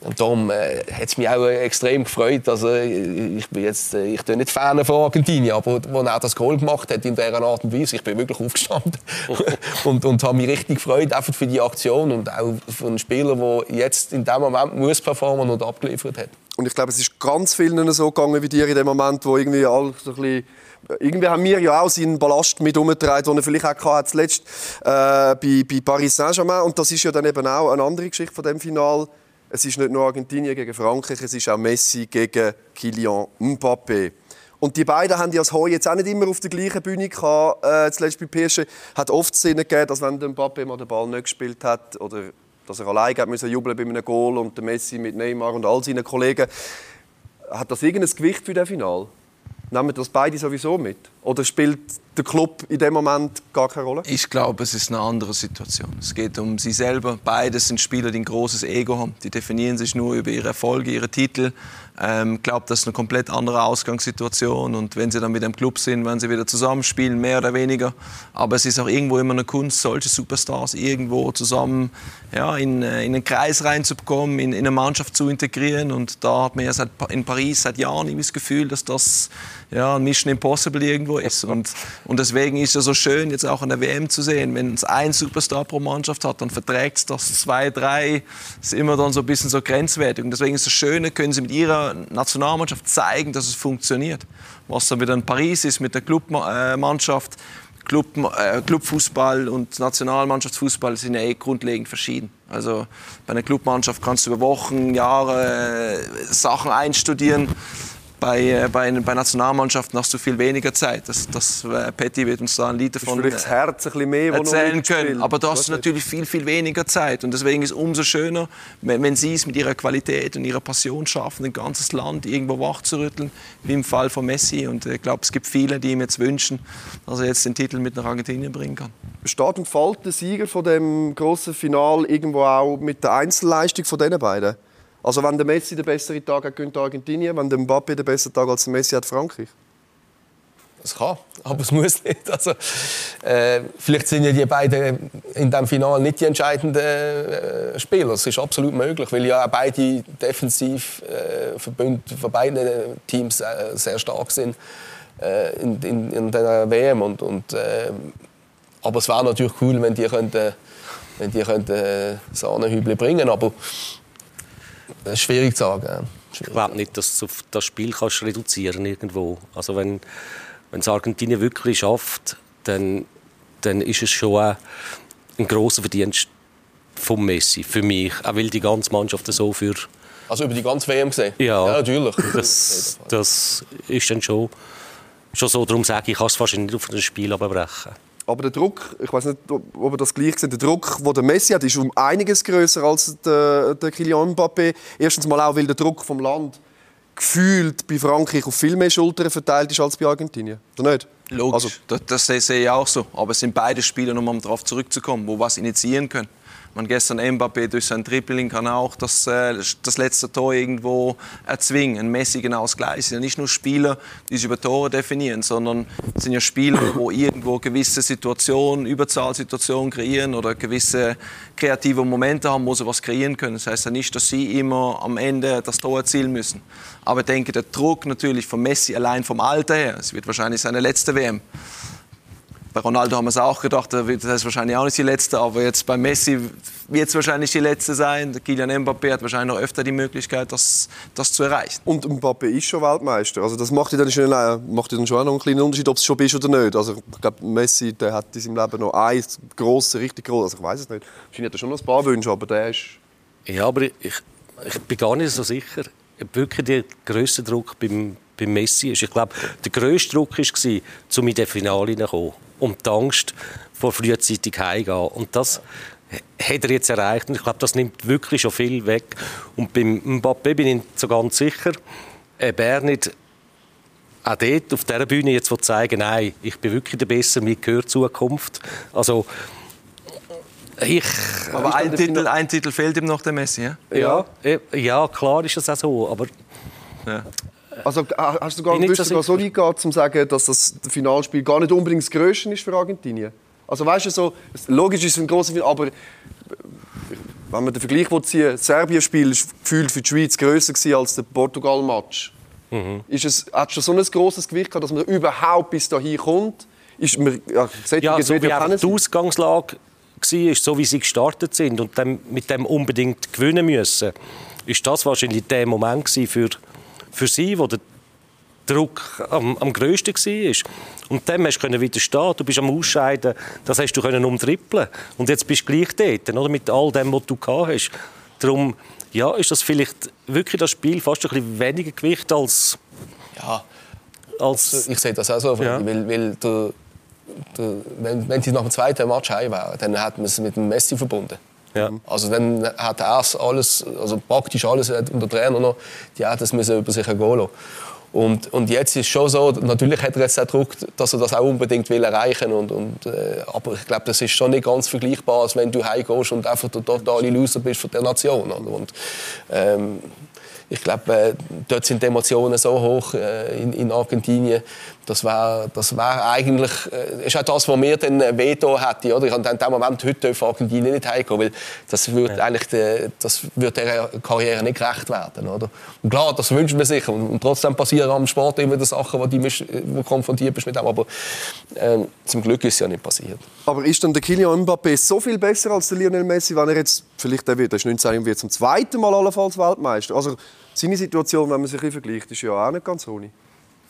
Und darum äh, hat es mich auch extrem gefreut. Also, ich bin jetzt äh, ich bin nicht Fan von Argentinien, aber als er das Goal gemacht hat in dieser Art und Weise, ich bin wirklich aufgestanden und, und habe mich richtig gefreut einfach für die Aktion und auch für einen Spieler, der jetzt in dem Moment muss performen und abgeliefert hat. Und ich glaube, es ist ganz vielen so gegangen wie dir in dem Moment, wo irgendwie alle so ein bisschen irgendwie haben wir ja auch seinen Ballast mit umgetragen, den er vielleicht auch hatte, zuletzt äh, bei, bei Paris Saint-Germain. Und das ist ja dann eben auch eine andere Geschichte von dem Final. Es ist nicht nur Argentinien gegen Frankreich, es ist auch Messi gegen Kylian Mbappé. Und die beiden haben ja als Heu jetzt auch nicht immer auf der gleichen Bühne gehabt. Äh, zuletzt bei PSG hat oft Sinn gegeben, dass wenn Mbappé mal den Ball nicht gespielt hat oder dass er alleine hat müssen jubeln bei einem Goal und der Messi mit Neymar und all seinen Kollegen, hat das irgendein Gewicht für das Final? Nehmen das beide sowieso mit? Oder spielt der Club in dem Moment gar keine Rolle? Ich glaube, es ist eine andere Situation. Es geht um sie selber. Beide sind Spieler, die ein großes Ego haben. Die definieren sich nur über ihre Erfolge, ihre Titel. Ich ähm, glaube, das ist eine komplett andere Ausgangssituation. Und wenn sie dann mit dem Club sind, werden sie wieder zusammenspielen, mehr oder weniger. Aber es ist auch irgendwo immer eine Kunst, solche Superstars irgendwo zusammen ja, in, äh, in einen Kreis reinzubekommen, in, in eine Mannschaft zu integrieren. Und da hat man ja seit, in Paris seit Jahren irgendwie das Gefühl, dass das ja, ein Mission Impossible irgendwo ist. Und, und deswegen ist es so schön, jetzt auch an der WM zu sehen, wenn es ein Superstar pro Mannschaft hat, dann verträgt es das zwei, drei. Ist immer dann so ein bisschen so grenzwertig. Und deswegen ist das Schöne, können sie mit ihrer Nationalmannschaft zeigen, dass es funktioniert. Was dann wieder in Paris ist mit der Clubmannschaft, Club, äh, Clubfußball und Nationalmannschaftsfußball sind ja eh grundlegend verschieden. Also bei einer Clubmannschaft kannst du über Wochen, Jahre äh, Sachen einstudieren bei, äh, bei, bei Nationalmannschaften hast du viel weniger Zeit. Das, das äh, Petty wird uns da ein Lied davon das Herz ein bisschen mehr, erzählen können. Aber da hast du natürlich viel, viel weniger Zeit. Und deswegen ist es umso schöner, wenn, wenn sie es mit ihrer Qualität und ihrer Passion schaffen, ein ganzes Land irgendwo wachzurütteln, wie im Fall von Messi. Und ich glaube, es gibt viele, die ihm jetzt wünschen, dass er jetzt den Titel mit nach Argentinien bringen kann. Steht und fällt der Sieger von dem großen Final irgendwo auch mit der Einzelleistung von diesen beiden? Also wenn der Messi den besseren Tag hat, gönnt Argentinien. Wenn der Mbappé den besseren Tag als der Messi hat, Frankreich. Es kann, aber es muss nicht. Also, äh, vielleicht sind ja die beiden in diesem Finale nicht die entscheidenden äh, Spieler. Es ist absolut möglich, weil ja auch beide defensiv äh, Verbünde von beiden Teams äh, sehr stark sind äh, in, in, in der WM. Und, und äh, aber es wäre natürlich cool, wenn die könnten, wenn die könnten äh, Sahnehübel bringen. Ist schwierig zu sagen. Schwierig. Ich glaube nicht, dass du das Spiel kannst reduzieren irgendwo. Also wenn, wenn es Argentinien wirklich schafft, dann, dann ist es schon ein großer Verdienst von Messi für mich, auch weil die ganze Mannschaft so für also über die ganze WM gesehen? Ja, ja natürlich. Das, das ist dann schon, schon so. Darum sage ich, ich kann es fast nicht auf das Spiel abbrechen. Aber der Druck, ich weiß nicht, ob ihr das gleich seht, der Druck, den der Messi hat, ist um einiges größer als der, der Kylian Mbappé. Erstens mal auch, weil der Druck vom Land gefühlt bei Frankreich auf viel mehr Schultern verteilt ist als bei Argentinien. Oder nicht? Logisch, also. das, das sehe ich auch so. Aber es sind beide Spieler, um darauf zurückzukommen, wo was initiieren können. Man gestern Mbappé durch sein Dribbling kann auch das, äh, das letzte Tor irgendwo erzwingen. Messi genau das Gleiche. Es sind ja nicht nur Spieler, die sich über Tore definieren, sondern es sind ja Spieler, wo irgendwo gewisse Situationen, Überzahlsituationen kreieren oder gewisse kreative Momente haben, wo sie was kreieren können. Das heißt ja nicht, dass sie immer am Ende das Tor erzielen müssen. Aber ich denke, der Druck natürlich von Messi allein vom Alter her, es wird wahrscheinlich seine letzte WM, bei Ronaldo haben wir es auch gedacht, das ist wahrscheinlich auch nicht die letzte, aber jetzt bei Messi wird es wahrscheinlich die letzte sein. Kylian Mbappé hat wahrscheinlich noch öfter die Möglichkeit, das, das zu erreichen. Und Mbappé ist schon Weltmeister. Also das macht ja dann schon, äh, macht ja dann schon auch noch einen kleinen Unterschied, ob es schon bist oder nicht. Also ich glaube, Messi der hat in seinem Leben noch ein grosses, richtig grosses, also ich weiß es nicht. Wahrscheinlich hat er schon noch ein paar Wünsche, aber der ist... Ja, aber ich, ich bin gar nicht so sicher, ob wirklich der grösste Druck beim, beim Messi ist. Ich glaube, der grösste Druck war, um in das Finale zu kommen und die Angst vor frühzeitig heimgehen. Und das hat er jetzt erreicht. Und ich glaube, das nimmt wirklich schon viel weg. Und beim Mbappé bin ich so ganz sicher, ob er nicht auch dort auf dieser Bühne jetzt zeigen nein, ich bin wirklich der Bessere, mir gehört Zukunft. Also, ich, aber ein Titel, ein Titel fehlt ihm noch, der Messi, ja? Ja, ja, ja klar ist es auch so, aber... Ja. Also hast du gar nicht so, so weit gegangen, um zu sagen, dass das Finalspiel gar nicht unbedingt das Größte ist für Argentinien? Also weißt du, so, logisch ist es ein grosses Finale, aber wenn man den Vergleich ziehen das Serbien-Spiel war gefühlt für die Schweiz grösser als der Portugal-Match. Mhm. Ist es, hat schon so ein grosses Gewicht gehabt, dass man überhaupt bis dahin kommt? Ist man, ja, ja so wie die Ausgangslage war, so wie sie gestartet sind und dann mit dem unbedingt gewinnen müssen, ist das wahrscheinlich der Moment für für sie, wo der Druck am, am grössten war. Und dem hast du widerstehen. Du bist am Ausscheiden, das hast du können umtrippeln. Und jetzt bist du gleich dort, oder? mit all dem, was du gehabt hast. Darum ja, ist das vielleicht wirklich das Spiel fast ein bisschen weniger Gewicht als... Ja, als ich sehe das auch so. Ja. Weil, weil der, der, wenn, wenn sie nach dem zweiten Match heim wären, dann hätten wir es mit dem Messi verbunden. Ja. Also dann hat er alles, also praktisch alles, und der Trainer noch, die hat das müssen über sich ergehen lassen. Und, und jetzt ist es schon so, natürlich hat er jetzt den Druck, dass er das auch unbedingt will erreichen und, und äh, aber ich glaube, das ist schon nicht ganz vergleichbar, als wenn du heimgehst und einfach der totale Loser bist für die Nation. Und, ähm, ich glaube, äh, dort sind die Emotionen so hoch äh, in, in, Argentinien. Das wäre das wär eigentlich, äh, ist auch das, was mir dann Veto hätte. Oder? Ich habe in dem Moment heute auf Argentinien nicht heimgehen, weil das würde ja. eigentlich de, das würde der Karriere nicht gerecht werden. Oder? Und klar, das wünscht man sich. Und, und trotzdem passieren am Sport immer wieder Sachen, wo du konfrontiert bist mit dem. Aber äh, zum Glück ist es ja nicht passiert. Aber ist dann der Kylian Mbappé so viel besser als der Lionel Messi, wenn er jetzt vielleicht der wird, der ist 19 wird zum zweiten Mal allenfalls Weltmeister? Also seine Situation, wenn man sich vergleicht, ist ja auch nicht ganz ohne.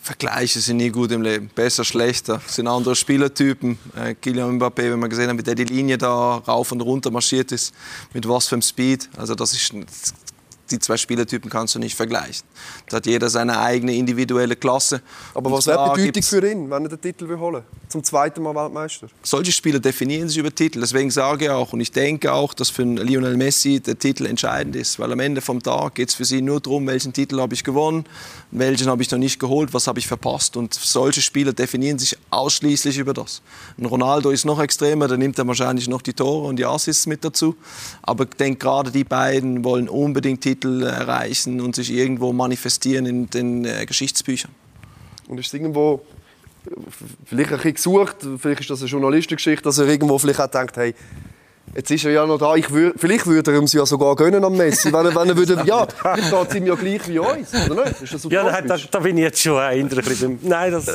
Vergleiche sind nie gut im Leben. Besser, schlechter. Es sind andere Spielertypen. Äh, Mbappé, wenn man gesehen hat, wie der die Linie da rauf und runter marschiert ist, mit was für einem Speed. Also das ist die zwei Spielertypen kannst du nicht vergleichen. Da hat jeder seine eigene individuelle Klasse. Aber was wäre die Bedeutung für ihn, wenn er den Titel will holen Zum zweiten Mal Weltmeister? Solche Spieler definieren sich über Titel. Deswegen sage ich auch, und ich denke auch, dass für Lionel Messi der Titel entscheidend ist. Weil am Ende vom Tag geht es für sie nur darum, welchen Titel habe ich gewonnen, welchen habe ich noch nicht geholt, was habe ich verpasst. Und solche Spieler definieren sich ausschließlich über das. Und Ronaldo ist noch extremer, da nimmt er wahrscheinlich noch die Tore und die Assists mit dazu. Aber ich denke, gerade die beiden wollen unbedingt Titel Titel erreichen und sich irgendwo manifestieren in den äh, Geschichtsbüchern. Und ist irgendwo vielleicht ein bisschen gesucht, vielleicht ist das eine Journalistengeschichte, dass er irgendwo vielleicht auch denkt, hey, Jetzt ist er ja noch da. Ich würd, vielleicht würde er ihm ja sogar gönnen am Messi. Wenn er, wenn er würde, ja, dann geht es ihm ja gleich wie uns, oder nicht? Ist das ja, da, da, bin ich jetzt schon ein bisschen... Nein, das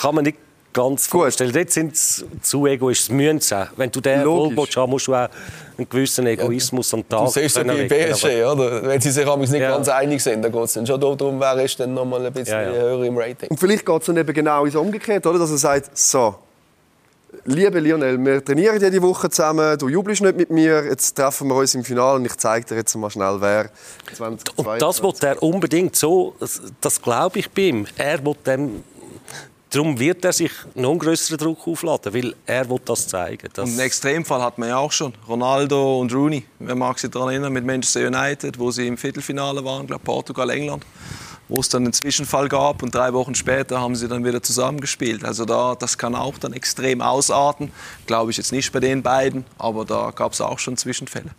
kann man nicht ganz Gut. vorstellen. Dort sind sie zu egoistisch. Das müssen Wenn du den Wohlwollt haben musst du auch einen gewissen Egoismus ja, am Tag Du siehst es bei PSG, oder? Wenn sie sich nicht ja. ganz einig sind, dann geht es dann schon darum, wer ist dann noch mal ein bisschen ja, ja. höher im Rating. Und vielleicht geht es dann eben genau ins Umgekehrte, oder? Dass er sagt, so, liebe Lionel, wir trainieren jede Woche zusammen, du jubelst nicht mit mir, jetzt treffen wir uns im Finale und ich zeige dir jetzt mal schnell, wer 2022. Und das will er unbedingt so, das, das glaube ich bei ihm. Er will dem Darum wird er sich noch einen größeren Druck aufladen, weil er will das zeigen. Das und einen Extremfall hat man ja auch schon. Ronaldo und Rooney, wer mag sich daran erinnern, mit Manchester United, wo sie im Viertelfinale waren, glaube Portugal, England, wo es dann einen Zwischenfall gab und drei Wochen später haben sie dann wieder zusammengespielt. Also da, das kann auch dann extrem ausarten. Glaube ich jetzt nicht bei den beiden, aber da gab es auch schon Zwischenfälle.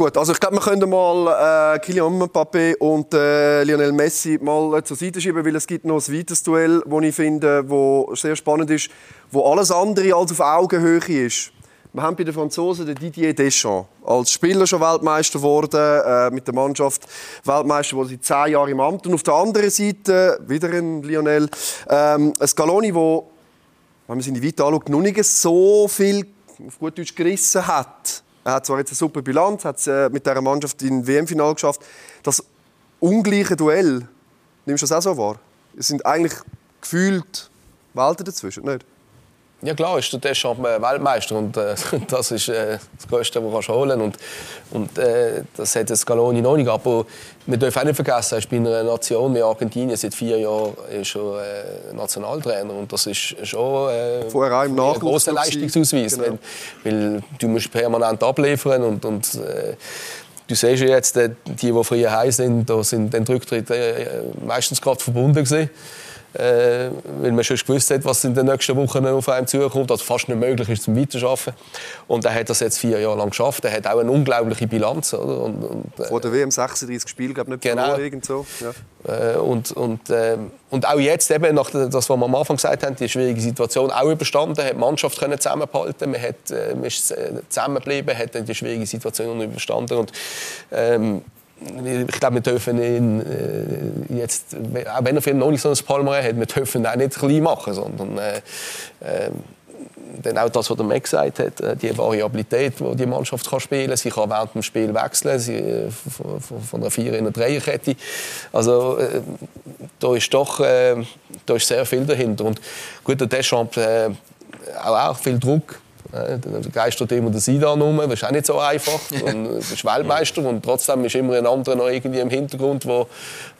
Gut, also ich glaube, wir können mal äh, Kylian Mbappé und äh, Lionel Messi mal äh, zur Seite schieben, weil es gibt noch ein weiteres Duell, das ich finde, wo sehr spannend ist, wo alles andere als auf Augenhöhe ist. Wir haben bei den Franzosen den Didier Deschamps als Spieler schon Weltmeister geworden, äh, mit der Mannschaft Weltmeister, wo sie zehn Jahre im Amt. Und auf der anderen Seite wieder ein Lionel, ähm, Scaloni, wo wenn man seine Vita anschaut, noch nicht so viel auf gut Deutsch gerissen hat. Er hat zwar jetzt eine super Bilanz, hat es äh, mit dieser Mannschaft in WM-Final geschafft. Das ungleiche Duell, nimmst du das auch so wahr? Es sind eigentlich gefühlt Welten dazwischen, nicht? Ja klar, ist der Deschamps Weltmeister und äh, das ist äh, das Größte, was du holen kannst. Und, und äh, das hat Scaloni noch nicht. Aber wir dürfen auch nicht vergessen, er ist bei einer Nation wie Argentinien seit vier Jahren ist er, äh, Nationaltrainer und das ist schon äh, Vorher auch im ein großer Leistungsausweis, Genau. weil, weil du musst permanent abliefern und, und äh, Du siehst ja jetzt, äh, die, die früher heim sind, da sind den Rücktritt äh, meistens gerade verbunden gewesen. Äh, weil man schon gewusst hat, was in den nächsten Wochen auf einem zukommt, also fast nicht möglich ist zum Weiterschaffen. Und er hat das jetzt vier Jahre lang geschafft. Er hat auch eine unglaubliche Bilanz. Oder? Und, und, äh, Vor der WM 36 Spiele, glaube ich, nicht Genau. verloren, irgend so. Ja. äh, und, und, ähm, und auch jetzt, eben, nach das, was wir am Anfang gesagt haben, die schwierige Situation auch überstanden, hat die Mannschaft können zusammenhalten, man, hat, äh, man ist äh, zusammengeblieben, hat die schwierige Situation überstanden. Und, ähm, ich glaube, wir dürfen ihn äh, jetzt, auch wenn er vielleicht noch nicht so ein Palmer hat, wir dürfen ihn auch nicht klein machen, sondern äh, äh, dann auch das, was der Mac gesagt hat, äh, die Variabilität, die die Mannschaft kann spielen kann. Sie kann während dem Spiel wechseln, sie, äh, von, von- einer Vier- in eine Dreierkette. Also äh, da ist doch da ist sehr viel dahinter. Und gut, der Deschamps äh, auch, auch viel Druck. Äh, Dann geistert immer der Sidan rum, das ist auch nicht so einfach. Und, du bist Weltmeister und trotzdem ist immer ein anderer noch irgendwie im Hintergrund, wo,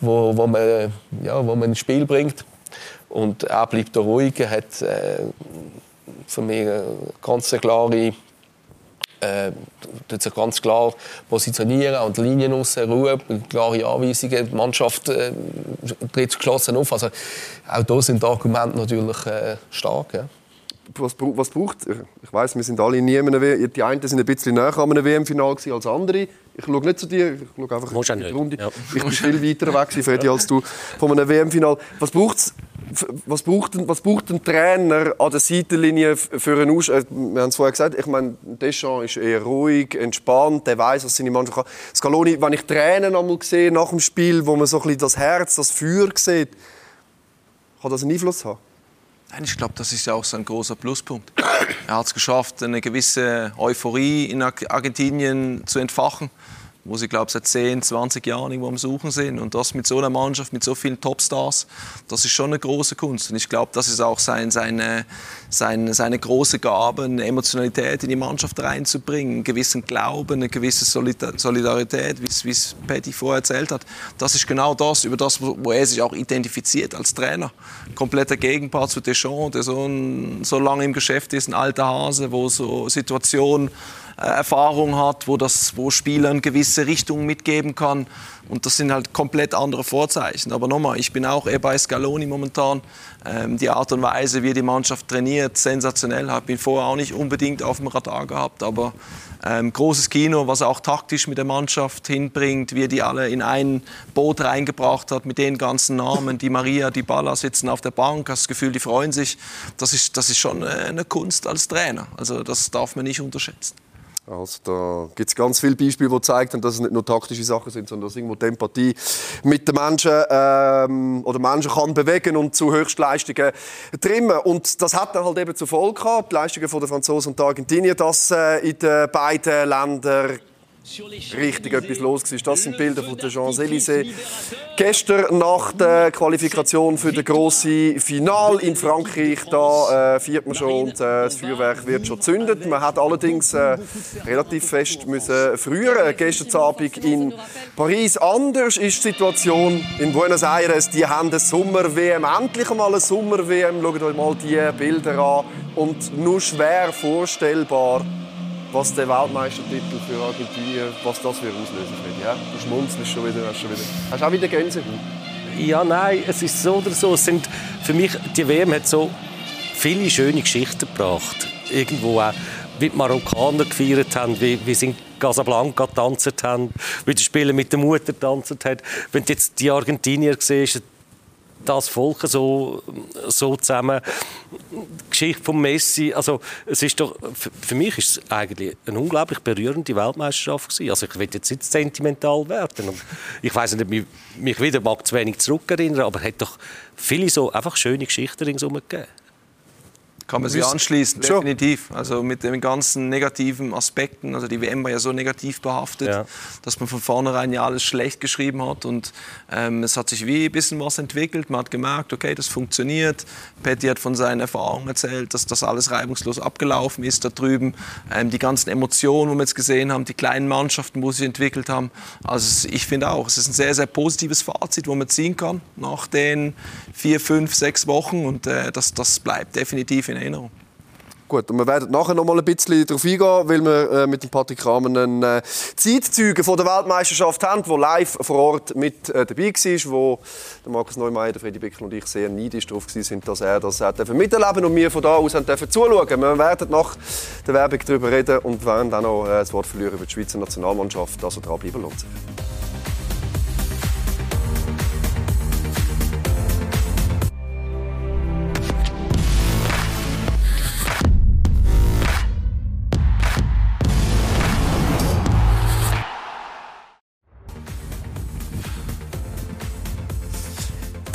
wo, wo, man, ja, wo man ins Spiel bringt. Und er bleibt da ruhig, er hat äh, für mich eine ganz klare äh, sich ganz klar positionieren, an die Linien raus, Ruhe, klare Anweisungen. Die Mannschaft äh, tritt geschlossen auf. Also, auch da sind die Argumente natürlich äh, stark. Ja. Was, was braucht Ich weiß, wir sind alle nie in einem WM. Die einen sind ein bisschen näher an einem WM-Final als andere. Ich schaue nicht zu dir, ich schaue einfach auch in die Runde. ja. Ich bin viel weiter weg, Freddy, als du von einem WM-Final. Was braucht's? Was braucht, ein, was braucht ein Trainer an der Seitenlinie für einen Aus äh, Wir haben es vorher gesagt, ich meine, Deschamps ist eher ruhig, entspannt, der weiß, was seine Mannschaft kann. Scaloni, wenn ich Tränen einmal sehe nach dem Spiel, wo man so ein bisschen das Herz, das Feuer sieht, kann das einen Einfluss haben? Nein, ich glaube, das ist ja auch so ein großer Pluspunkt. Er hat es geschafft, eine gewisse Euphorie in Ar- Argentinien zu entfachen, wo sie, glaube ich, seit 10, 20 Jahren irgendwo am Suchen sind. Und das mit so einer Mannschaft, mit so vielen Topstars, das ist schon eine große Kunst. Und ich glaube, das ist auch sein, seine, seine, seine große Gabe, eine Emotionalität in die Mannschaft reinzubringen, einen gewissen Glauben, eine gewisse Solida- Solidarität, wie es- Patty vorher erzählt hat. Das ist genau das, über das, wo er sich auch identifiziert als Trainer. Kompletter Gegenpart zu Deschamps, der so, ein, so lange im Geschäft ist, ein alter Hase, wo so Situationen Erfahrung hat, wo, das, wo Spielern gewisse Richtungen mitgeben kann. Und das sind halt komplett andere Vorzeichen. Aber nochmal, ich bin auch eher bei Scaloni momentan. Ähm, die Art und Weise, wie die Mannschaft trainiert, sensationell. Habe ihn vorher auch nicht unbedingt auf dem Radar gehabt. Aber ähm, großes Kino, was er auch taktisch mit der Mannschaft hinbringt, wie er die alle in ein Boot reingebracht hat mit den ganzen Namen. Die Maria, die Balla sitzen auf der Bank, hast das Gefühl, die freuen sich. Das ist, das ist schon äh, eine Kunst als Trainer. Also das darf man nicht unterschätzen. Also da gibt es ganz viele Beispiele, die zeigen, dass es nicht nur taktische Sachen sind, sondern dass irgendwo die Empathie mit den Menschen ähm, oder Menschen kann bewegen und zu Höchstleistungen trimmen. Und das hat dann halt eben zur Folge gehabt, die Leistungen der Franzosen und der Argentinier, dass äh, in den beiden Ländern richtig etwas los war. Das sind Bilder von der Champs-Élysées. Gestern nach der Qualifikation für das große Final in Frankreich, da äh, feiert man schon und äh, das Feuerwerk wird schon gezündet. Man hat allerdings äh, relativ fest müssen früher, äh, gestern Abend in Paris. Anders ist die Situation in Buenos Aires. Die haben eine Sommer-WM, endlich einmal eine Sommer-WM. Schaut euch mal die Bilder an und nur schwer vorstellbar, was der Weltmeistertitel für Argentinien, was das für auslösen wird. Ja? Du schmunzelst schon wieder, hast schon wieder. Hast auch wieder Gänsehaut? Ja, nein, es ist so oder so. Es sind, für mich, die WM hat so viele schöne Geschichten gebracht. Irgendwo auch, wie die Marokkaner gefeiert haben, wie, wie sie in Casablanca getanzt haben, wie die Spieler mit der Mutter getanzt haben. Wenn du jetzt die Argentinier siehst, das Volk so, so zusammen. Die Geschichte von Messi, also es ist doch, für- mich ist es eigentlich eine unglaublich berührende Weltmeisterschaft gewesen. Also ich will jetzt nicht sentimental werden. Und ich weiß nicht, mich, mich wieder mag zu wenig zurückerinnern, aber es hat doch viele so einfach schöne Geschichten ringsherum gegeben. Kann man sich anschließen, definitiv. Also mit den ganzen negativen Aspekten. Also die WM war ja so negativ behaftet, ja. dass man von vornherein ja alles schlecht geschrieben hat. Und ähm, es hat sich wie ein bisschen was entwickelt. Man hat gemerkt, okay, das funktioniert. Patty hat von seinen Erfahrungen erzählt, dass das alles reibungslos abgelaufen ist da drüben. Ähm, die ganzen Emotionen, wo wir jetzt gesehen haben, die kleinen Mannschaften, wo sie sich entwickelt haben. Also ich finde auch, es ist ein sehr, sehr positives Fazit, wo man ziehen kann nach den vier, fünf, sechs Wochen. Und äh, das, das bleibt definitiv in Erinnerung. Gut, und wir werden nachher noch mal ein bisschen darauf eingehen, weil wir äh, mit dem Patrick Rahmen einen äh, Zeitzeugen von der Weltmeisterschaft haben, der live vor Ort mit äh, dabei war, wo der Markus Neumeier, der Freddy Bickel und ich sehr neidisch darauf waren, dass er das hat miterleben und wir von da aus dürfen zuschauen. Wir werden nach der Werbung darüber reden und werden dann noch äh, das Wort verlieren über die Schweizer Nationalmannschaft. Also dranbleiben lohnt sich.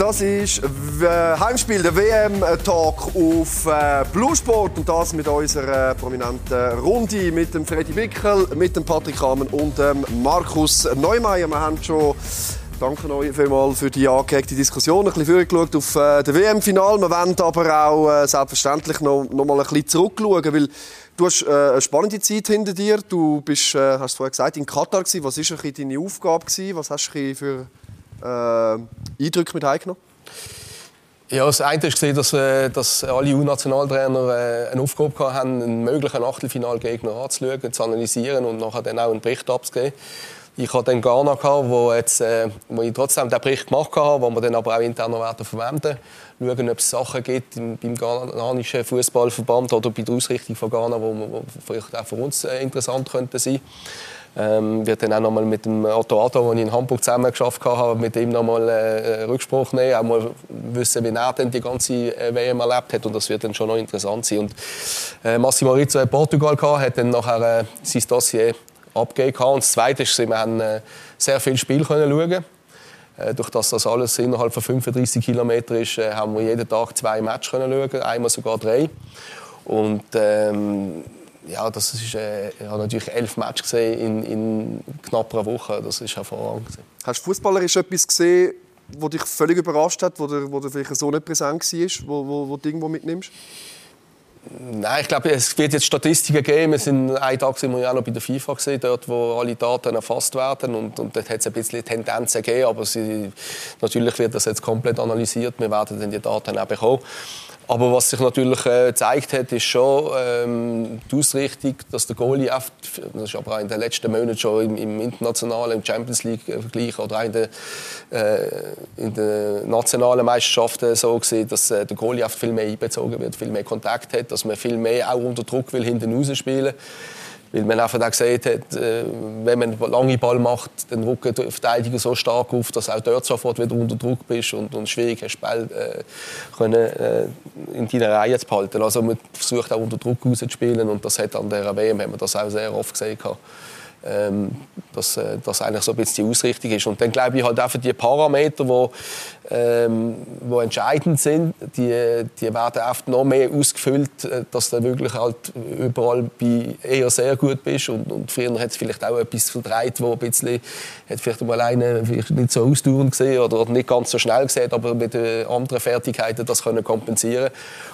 Das ist äh, Heimspiel der WM-Talk auf äh, Blue Sport und das mit unserer äh, prominenten Runde mit dem Freddy Wickel, mit dem Patrick Kamen und dem Markus Neumeier. Wir haben schon Danke euch für die angeregte Diskussion. Ein bisschen vorgeschaut auf äh, das WM-Final. Wir wollen aber auch äh, selbstverständlich noch, noch mal ein bisschen zurückschauen, weil du hast äh, eine spannende Zeit hinter dir. Du bist, äh, hast vorher gesagt, in Katar gewesen. Was war deine Aufgabe gewesen? Was hast du für äh, Eindrücke mit heimgenommen? Ja, das eine ist, dass, äh, dass alle U-Nationaltrainer äh, eine Aufgabe hatten, einen möglichen Achtelfinalgegner anzuschauen, zu analysieren und nachher dann auch einen Bericht abzugeben. Ich hatte dann Ghana, wo, jetzt, äh, wo ich trotzdem den Bericht gemacht habe, den wir dann aber auch intern werden verwenden Schauen, ob es Sachen gibt im, beim ghanaischen Fußballverband oder bei der Ausrichtung von Ghana, die vielleicht auch für uns interessant könnten sein könnten. Ähm, wird dann auch noch mal mit dem Otto Addo, den ich in Hamburg zusammen geschafft habe, mit ihm noch mal äh, Rückspruch nehmen, auch mal wissen, wie er denn die ganze äh, WM erlebt hat und das wird dann schon noch interessant sein. Und äh, Massimo Rizzo in Portugal gehabt, hat dann nachher äh, sein Dossier abgegeben und das Zweite ist, wir haben äh, sehr viel Spiel können schauen. Äh, durch das das alles innerhalb von 35 Kilometern ist, äh, haben wir jeden Tag zwei Matches können schauen, einmal sogar drei. Und ähm, ja, das ist, äh, ich habe natürlich elf Matches gesehen in, in knapp einer Woche. Das ist hervorragend. Hast du fußballerisch etwas gesehen, was dich völlig überrascht hat, wo du, wo du vielleicht so nicht präsent war, wo, wo, wo du irgendwo mitnimmst? Nein, ich glaube, es wird jetzt Statistiken geben. Wir sind einen Tag sind wir ja noch bei der FIFA gesehen, dort, wo alle Daten erfasst werden und, und dort hat es ein bisschen Tendenzen gegeben, aber sie, natürlich wird das jetzt komplett analysiert. Wir werden dann die Daten auch bekommen. Aber was sich natürlich äh, gezeigt hat, ist schon ähm, die Ausrichtung, dass der Goalie oft, das ist aber auch in den letzten Monaten schon im, im internationalen, im Champions League-Vergleich oder auch in den, äh, in den nationalen Meisterschaften so gesehen, dass äh, der Goalie oft viel mehr einbezogen wird, viel mehr Kontakt hat, dass man viel mehr auch unter Druck will hinten raus spielen weil man einfach auch gesagt hat, äh, wenn man langen Ball macht, dann rücken die Verteidiger so stark auf, dass auch dort sofort wieder unter Druck bist und, und schwierig hast, Ball äh, können, äh, in deiner Reihe zu behalten. Also man versucht auch unter Druck rauszuspielen und das hat an der WM haben wir das auch sehr oft gesehen. Ähm, dass äh, das eigentlich so ein bisschen die Ausrichtung ist. Und dann glaube ich halt für die Parameter, die ähm, wo entscheidend sind, die, die werden oft noch mehr ausgefüllt, äh, dass du wirklich halt überall bei eher sehr gut bist. Und, und früher hat es vielleicht auch etwas verdreht, wo ein bisschen, hat vielleicht mal eine nicht so ausdauernd gesehen oder nicht ganz so schnell gesehen, aber mit anderen Fertigkeiten das können kompensieren.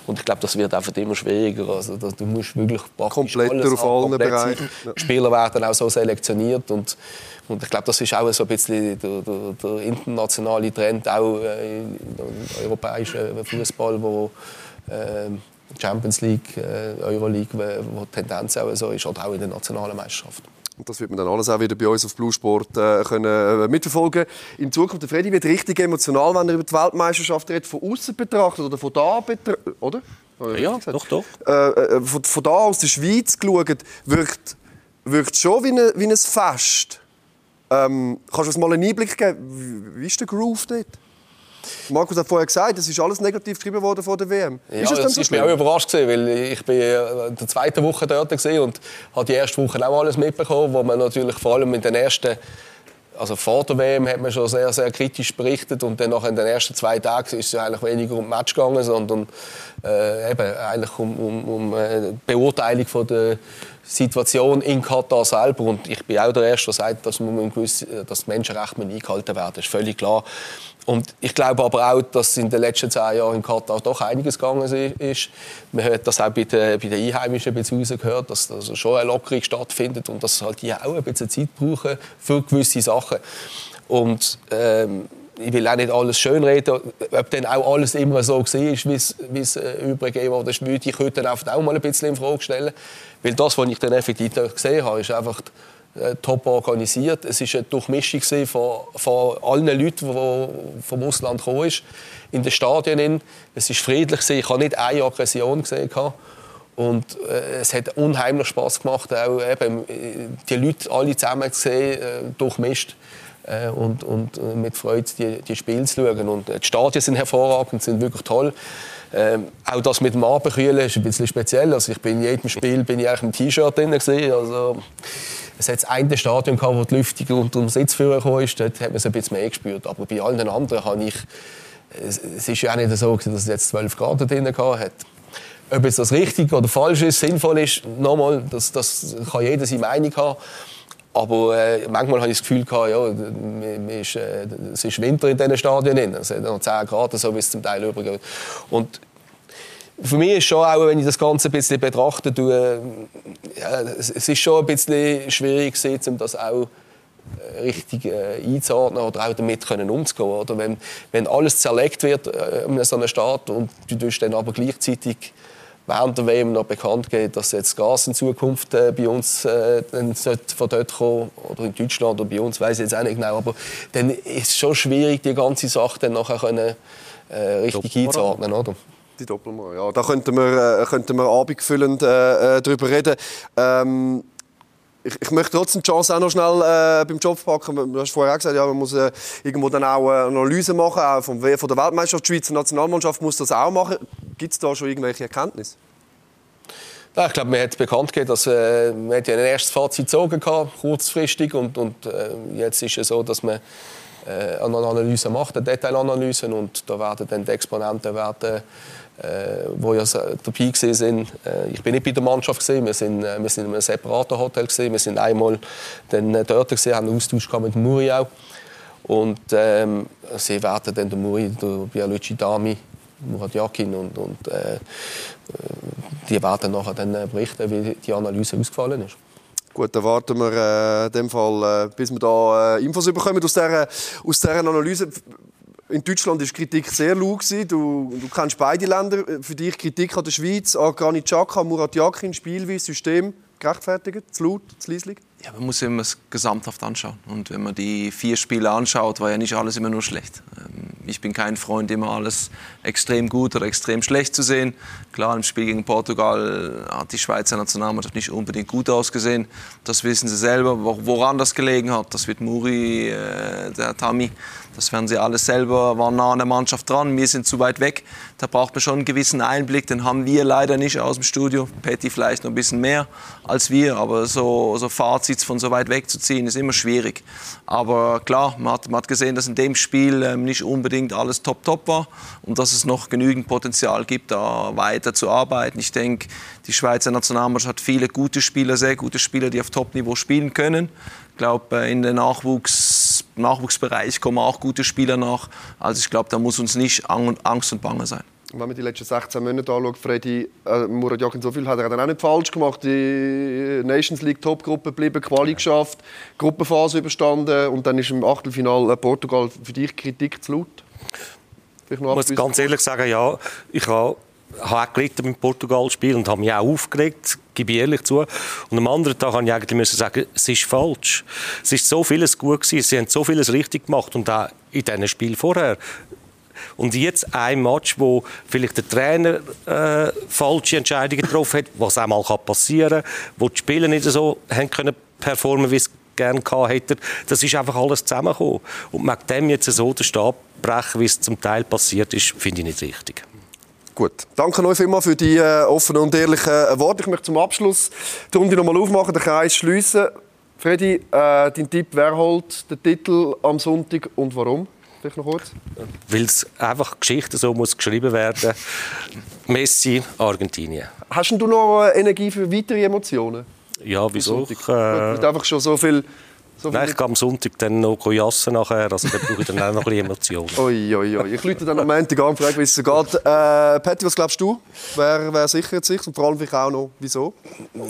Und ich glaube, das wird einfach immer schwieriger. Also, du musst wirklich komplett auf allen Bereichen. Spieler werden auch so selektioniert und und ich glaube, das ist auch so ein bisschen der, der, der internationale Trend, auch äh, im europäischen Fußball, wo äh, Champions League, äh, Euroleague, wo die Tendenz auch so ist, oder auch in der nationalen Meisterschaft. Und das wird man dann alles auch wieder bei uns auf Blue Sport äh, können, äh, mitverfolgen. In Zukunft, der Freddy wird richtig emotional, wenn er über die Weltmeisterschaft redet, von außen betrachtet oder von da betrachtet, oder? Ja, doch, doch. Äh, äh, von, von, da aus der Schweiz geschaut, wirkt, wirkt schon wie, eine, wie ein Fest. Ähm, kannst du uns mal einen Einblick geben? Wie ist der Groove dort? Markus hat vorher gesagt, es ist alles negativ geschrieben worden vor der WM. Ja, ist das, das so ist mir auch überrascht weil ich bin in der zweiten Woche dort und habe die erste Woche auch alles mitbekommen, wo man natürlich vor allem in den ersten also vor der WM hat man schon sehr, sehr kritisch berichtet und dann in den ersten zwei Tagen ist es eigentlich weniger um Match gegangen, sondern äh, eben eigentlich um, um, um äh, Beurteilung von der Situation in Katar selber. Und ich bin auch der Erste, der sagt, dass, man gewisse, dass Menschenrechte eingehalten werden. Das ist völlig klar. Und ich glaube aber auch, dass in den letzten zehn Jahren in Katar doch einiges gegangen ist. Man hat das auch bei den, bei den Einheimischen gehört, dass da also schon eine Lockerung stattfindet und dass halt die auch ein bisschen Zeit brauchen für gewisse Sachen. Und ähm, ich will auch nicht alles schönreden, ob dann auch alles immer so war, wie es äh, übergeben wurde. Ich könnte dann auch mal ein bisschen in Frage stellen. Weil das, was ich dann effektiv gesehen habe, ist einfach äh, top organisiert. Es war eine Durchmischung von, von allen Leuten, die vom Ausland sind, in den Stadien. Es war friedlich, ich habe nicht eine Aggression gesehen. Und äh, es hat unheimlich Spaß gemacht, auch eben, äh, die Leute alle zusammen zu sehen, äh, durchmischt. Äh, und, und äh, mit Freude die, die Spiele zu schauen. Und die Stadien sind hervorragend, sind wirklich toll. Ähm, auch das mit dem Abendkühlen ist ein bisschen speziell. Also ich bin in jedem Spiel bin ich eigentlich im T-Shirt drin gewesen. Also es hat eine Stadion gehabt, wo die Lüftung unter dem Sitz gekommen ist. Dort hat man es ein bisschen mehr gespürt. Aber bei allen anderen habe ich es, es ist ja auch nicht so, dass es jetzt 12 Grad drin hat. Ob es das richtig oder falsch ist, sinnvoll ist, nochmal, das, das kann jeder seine Meinung haben. Aber äh, manchmal habe ich das Gefühl, gehabt, ja, ist, äh, es ist Winter in diesen Stadien. Es hat noch 10 Grad, so wie es zum Teil übergeht. Und für mich ist schon auch, wenn ich das Ganze ein bisschen betrachte, äh, ja, es ist schon ein bisschen schwierig, um das auch äh, richtig äh, einzuordnen oder auch damit können umzugehen. Oder wenn, wenn alles zerlegt wird äh, in so einem Staat und du dann aber gleichzeitig während der WM noch bekannt geht, dass jetzt Gas in Zukunft äh, bei uns äh, von dort kommen oder in Deutschland oder bei uns, weiß ich jetzt auch nicht genau, aber dann ist es schon schwierig, die ganze Sache dann nachher können, äh, richtig einzuordnen, oder? Die Doppelmoral, ja, da könnten wir, äh, könnten wir abendfüllend äh, äh darüber reden. Ähm, ich, ich, möchte trotzdem die Chance auch noch schnell äh, beim Job packen. Du hast vorher auch gesagt, ja, man muss äh, irgendwo dann auch eine Analyse machen, auch vom, von der Weltmeisterschaft. Die Schweizer Nationalmannschaft muss das auch machen. Gibt es da schon irgendwelche Erkenntnisse? Ja, ich glaube, man hat bekannt gegeben, dass äh, man hat ja ein erstes Fazit gezogen hatte, kurzfristig und, und äh, jetzt ist es so, dass man äh, eine Analyse macht, eine Detailanalyse und da werden dann die Exponenten werden äh, wo ja dabei sind. Äh, ich bin nicht bei der Mannschaft gesehen. Wir sind, äh, wir sind in einem separaten Hotel gesehen. Wir sind einmal dann äh, dort gesehen, haben einen Austausch mit Muri auch. Und ähm, sie werden dann der Muri, der Bialucci Dami, Murat Yakin und, und äh, die werden nachher dann berichten, wie die Analyse ausgefallen ist. Gut, dann warten wir äh, in dem Fall, äh, bis wir da äh, Infos bekommen aus dieser, aus dieser Analyse. In Deutschland war die Kritik sehr laut. Du, du kennst beide Länder. Für dich Kritik an der Schweiz, an Granit Xhaka, Murat Yakin, Spielweise, System gerechtfertigt, zu laut, zu leislich? Ja, man muss immer es gesamthaft anschauen. Und wenn man die vier Spiele anschaut, war ja nicht alles immer nur schlecht. Ähm, ich bin kein Freund, immer alles extrem gut oder extrem schlecht zu sehen. Klar, im Spiel gegen Portugal hat die Schweizer Nationalmannschaft nicht unbedingt gut ausgesehen. Das wissen sie selber. Woran das gelegen hat, das wird Muri, äh, der Tami, das werden sie alles selber, waren nah an der Mannschaft dran. Wir sind zu weit weg. Da braucht man schon einen gewissen Einblick. Den haben wir leider nicht aus dem Studio. Petty vielleicht noch ein bisschen mehr als wir. Aber so, so Fazits von so weit weg zu ziehen, ist immer schwierig. Aber klar, man hat, man hat gesehen, dass in dem Spiel ähm, nicht unbedingt alles top top war. Und dass es noch genügend Potenzial gibt, da weiter zu arbeiten. Ich denke, die Schweizer Nationalmannschaft hat viele gute Spieler, sehr gute Spieler, die auf Top-Niveau spielen können. Ich glaube, äh, in den Nachwuchs, Nachwuchsbereich kommen auch gute Spieler nach. Also ich glaube, da muss uns nicht Angst und Bange sein. Wenn man die letzten 16 Monate anschaut, Freddy, äh, Murat Yakin, so viel hat er dann auch nicht falsch gemacht. Die Nations League Topgruppe geblieben, Quali geschafft, Gruppenphase überstanden und dann ist im Achtelfinale Portugal für dich Kritik zu laut. Ich muss ganz ehrlich sagen, ja, ich habe habe auch gelitten beim Portugal-Spiel und habe mich auch aufgeregt, gebe ich ehrlich zu. Und am anderen Tag habe ich eigentlich müssen sagen, es ist falsch. Es ist so vieles gut gewesen, sie haben so vieles richtig gemacht und auch in diesen Spiel vorher. Und jetzt ein Match, wo vielleicht der Trainer äh, falsche Entscheidungen getroffen hat, was auch mal passieren kann, wo die Spieler nicht so haben können performen, wie es gerne gehabt hätten. Das ist einfach alles zusammengekommen. Und mit dem jetzt so den Stab brechen, wie es zum Teil passiert ist, finde ich nicht richtig. Gut, danke euch vielmals für die äh, offenen und ehrlichen äh, Worte. Ich möchte zum Abschluss die Runde noch mal aufmachen, den Kreis schließen. Freddy, äh, dein Tipp, wer holt den Titel am Sonntag und warum? Vielleicht noch kurz. Weil es einfach Geschichte so muss geschrieben werden. Messi, Argentinien. Hast du noch äh, Energie für weitere Emotionen? Ja, wieso? Ich, äh, einfach schon so viel. So nein, ich gehe am Sonntag dann noch jassen nachher, also da brauche ich dann auch noch ein bisschen Emotionen. Oi, oi, oi. Ich rufe dann am Montag an und frage, wie es so geht. Äh, Patti, was glaubst du? Wer, wer sichert sich? Und vor allem vielleicht auch noch, wieso?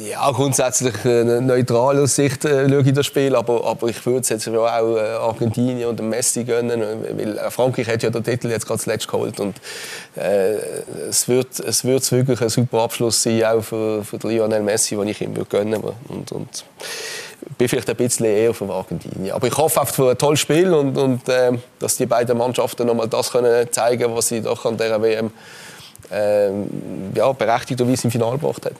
Ja, grundsätzlich äh, neutral aus Sicht äh, schaue ich das Spiel, aber, aber ich würde es jetzt auch äh, Argentinien und Messi gönnen, weil äh, Frankreich hat ja den Titel jetzt gerade zuletzt geholt und äh, es wird es wird wirklich ein super Abschluss sein, auch für, für Lionel Messi, den ich ihm würde gönnen und, und bin vielleicht ein bisschen eher für Argentinien. Aber ich hoffe auf ein tolles Spiel und, und äh, dass die beiden Mannschaften noch mal das können zeigen, was sie doch an dieser WM äh, ja, berechtigterweise im Finale gebracht haben.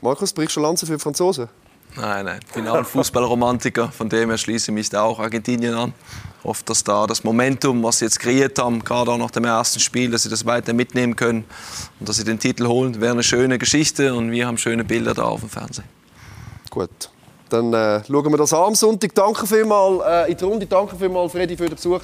Markus, brichst du Lanze für die Franzosen? Nein, nein. Ich bin auch ein Fußballromantiker. Von dem her schließe ich mich da auch Argentinien an. Ich hoffe, dass da das Momentum, was sie jetzt kreiert haben, gerade auch nach dem ersten Spiel, dass sie das weiter mitnehmen können und dass sie den Titel holen. Wäre eine schöne Geschichte und wir haben schöne Bilder da auf dem Fernsehen. Gut. Dann äh, schauen wir das an am Sonntag. Danke vielmals äh, in die Runde. Danke vielmals, Freddy, für den Besuch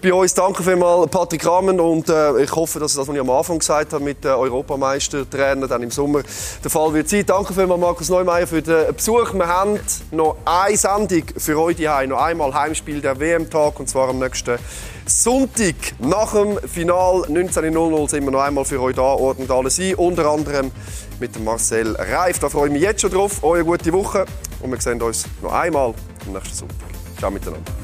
bei uns. Danke vielmals, Patrick Rahmen. Und äh, ich hoffe, dass das, was ich am Anfang gesagt habe, mit den Europameistertrainern dann im Sommer der Fall wird sein. Danke vielmals, Markus Neumeier, für den Besuch. Wir haben noch eine Sendung für euch hier. Noch einmal Heimspiel der WM-Tag. Und zwar am nächsten Sonntag nach dem Final 19.00 sind wir noch einmal für euch da, ordnen alles ein. Unter anderem mit Marcel Reif. Da freue ich mich jetzt schon drauf. Eure gute Woche. Und wir sehen uns noch einmal am nächsten Sonntag. Ciao miteinander.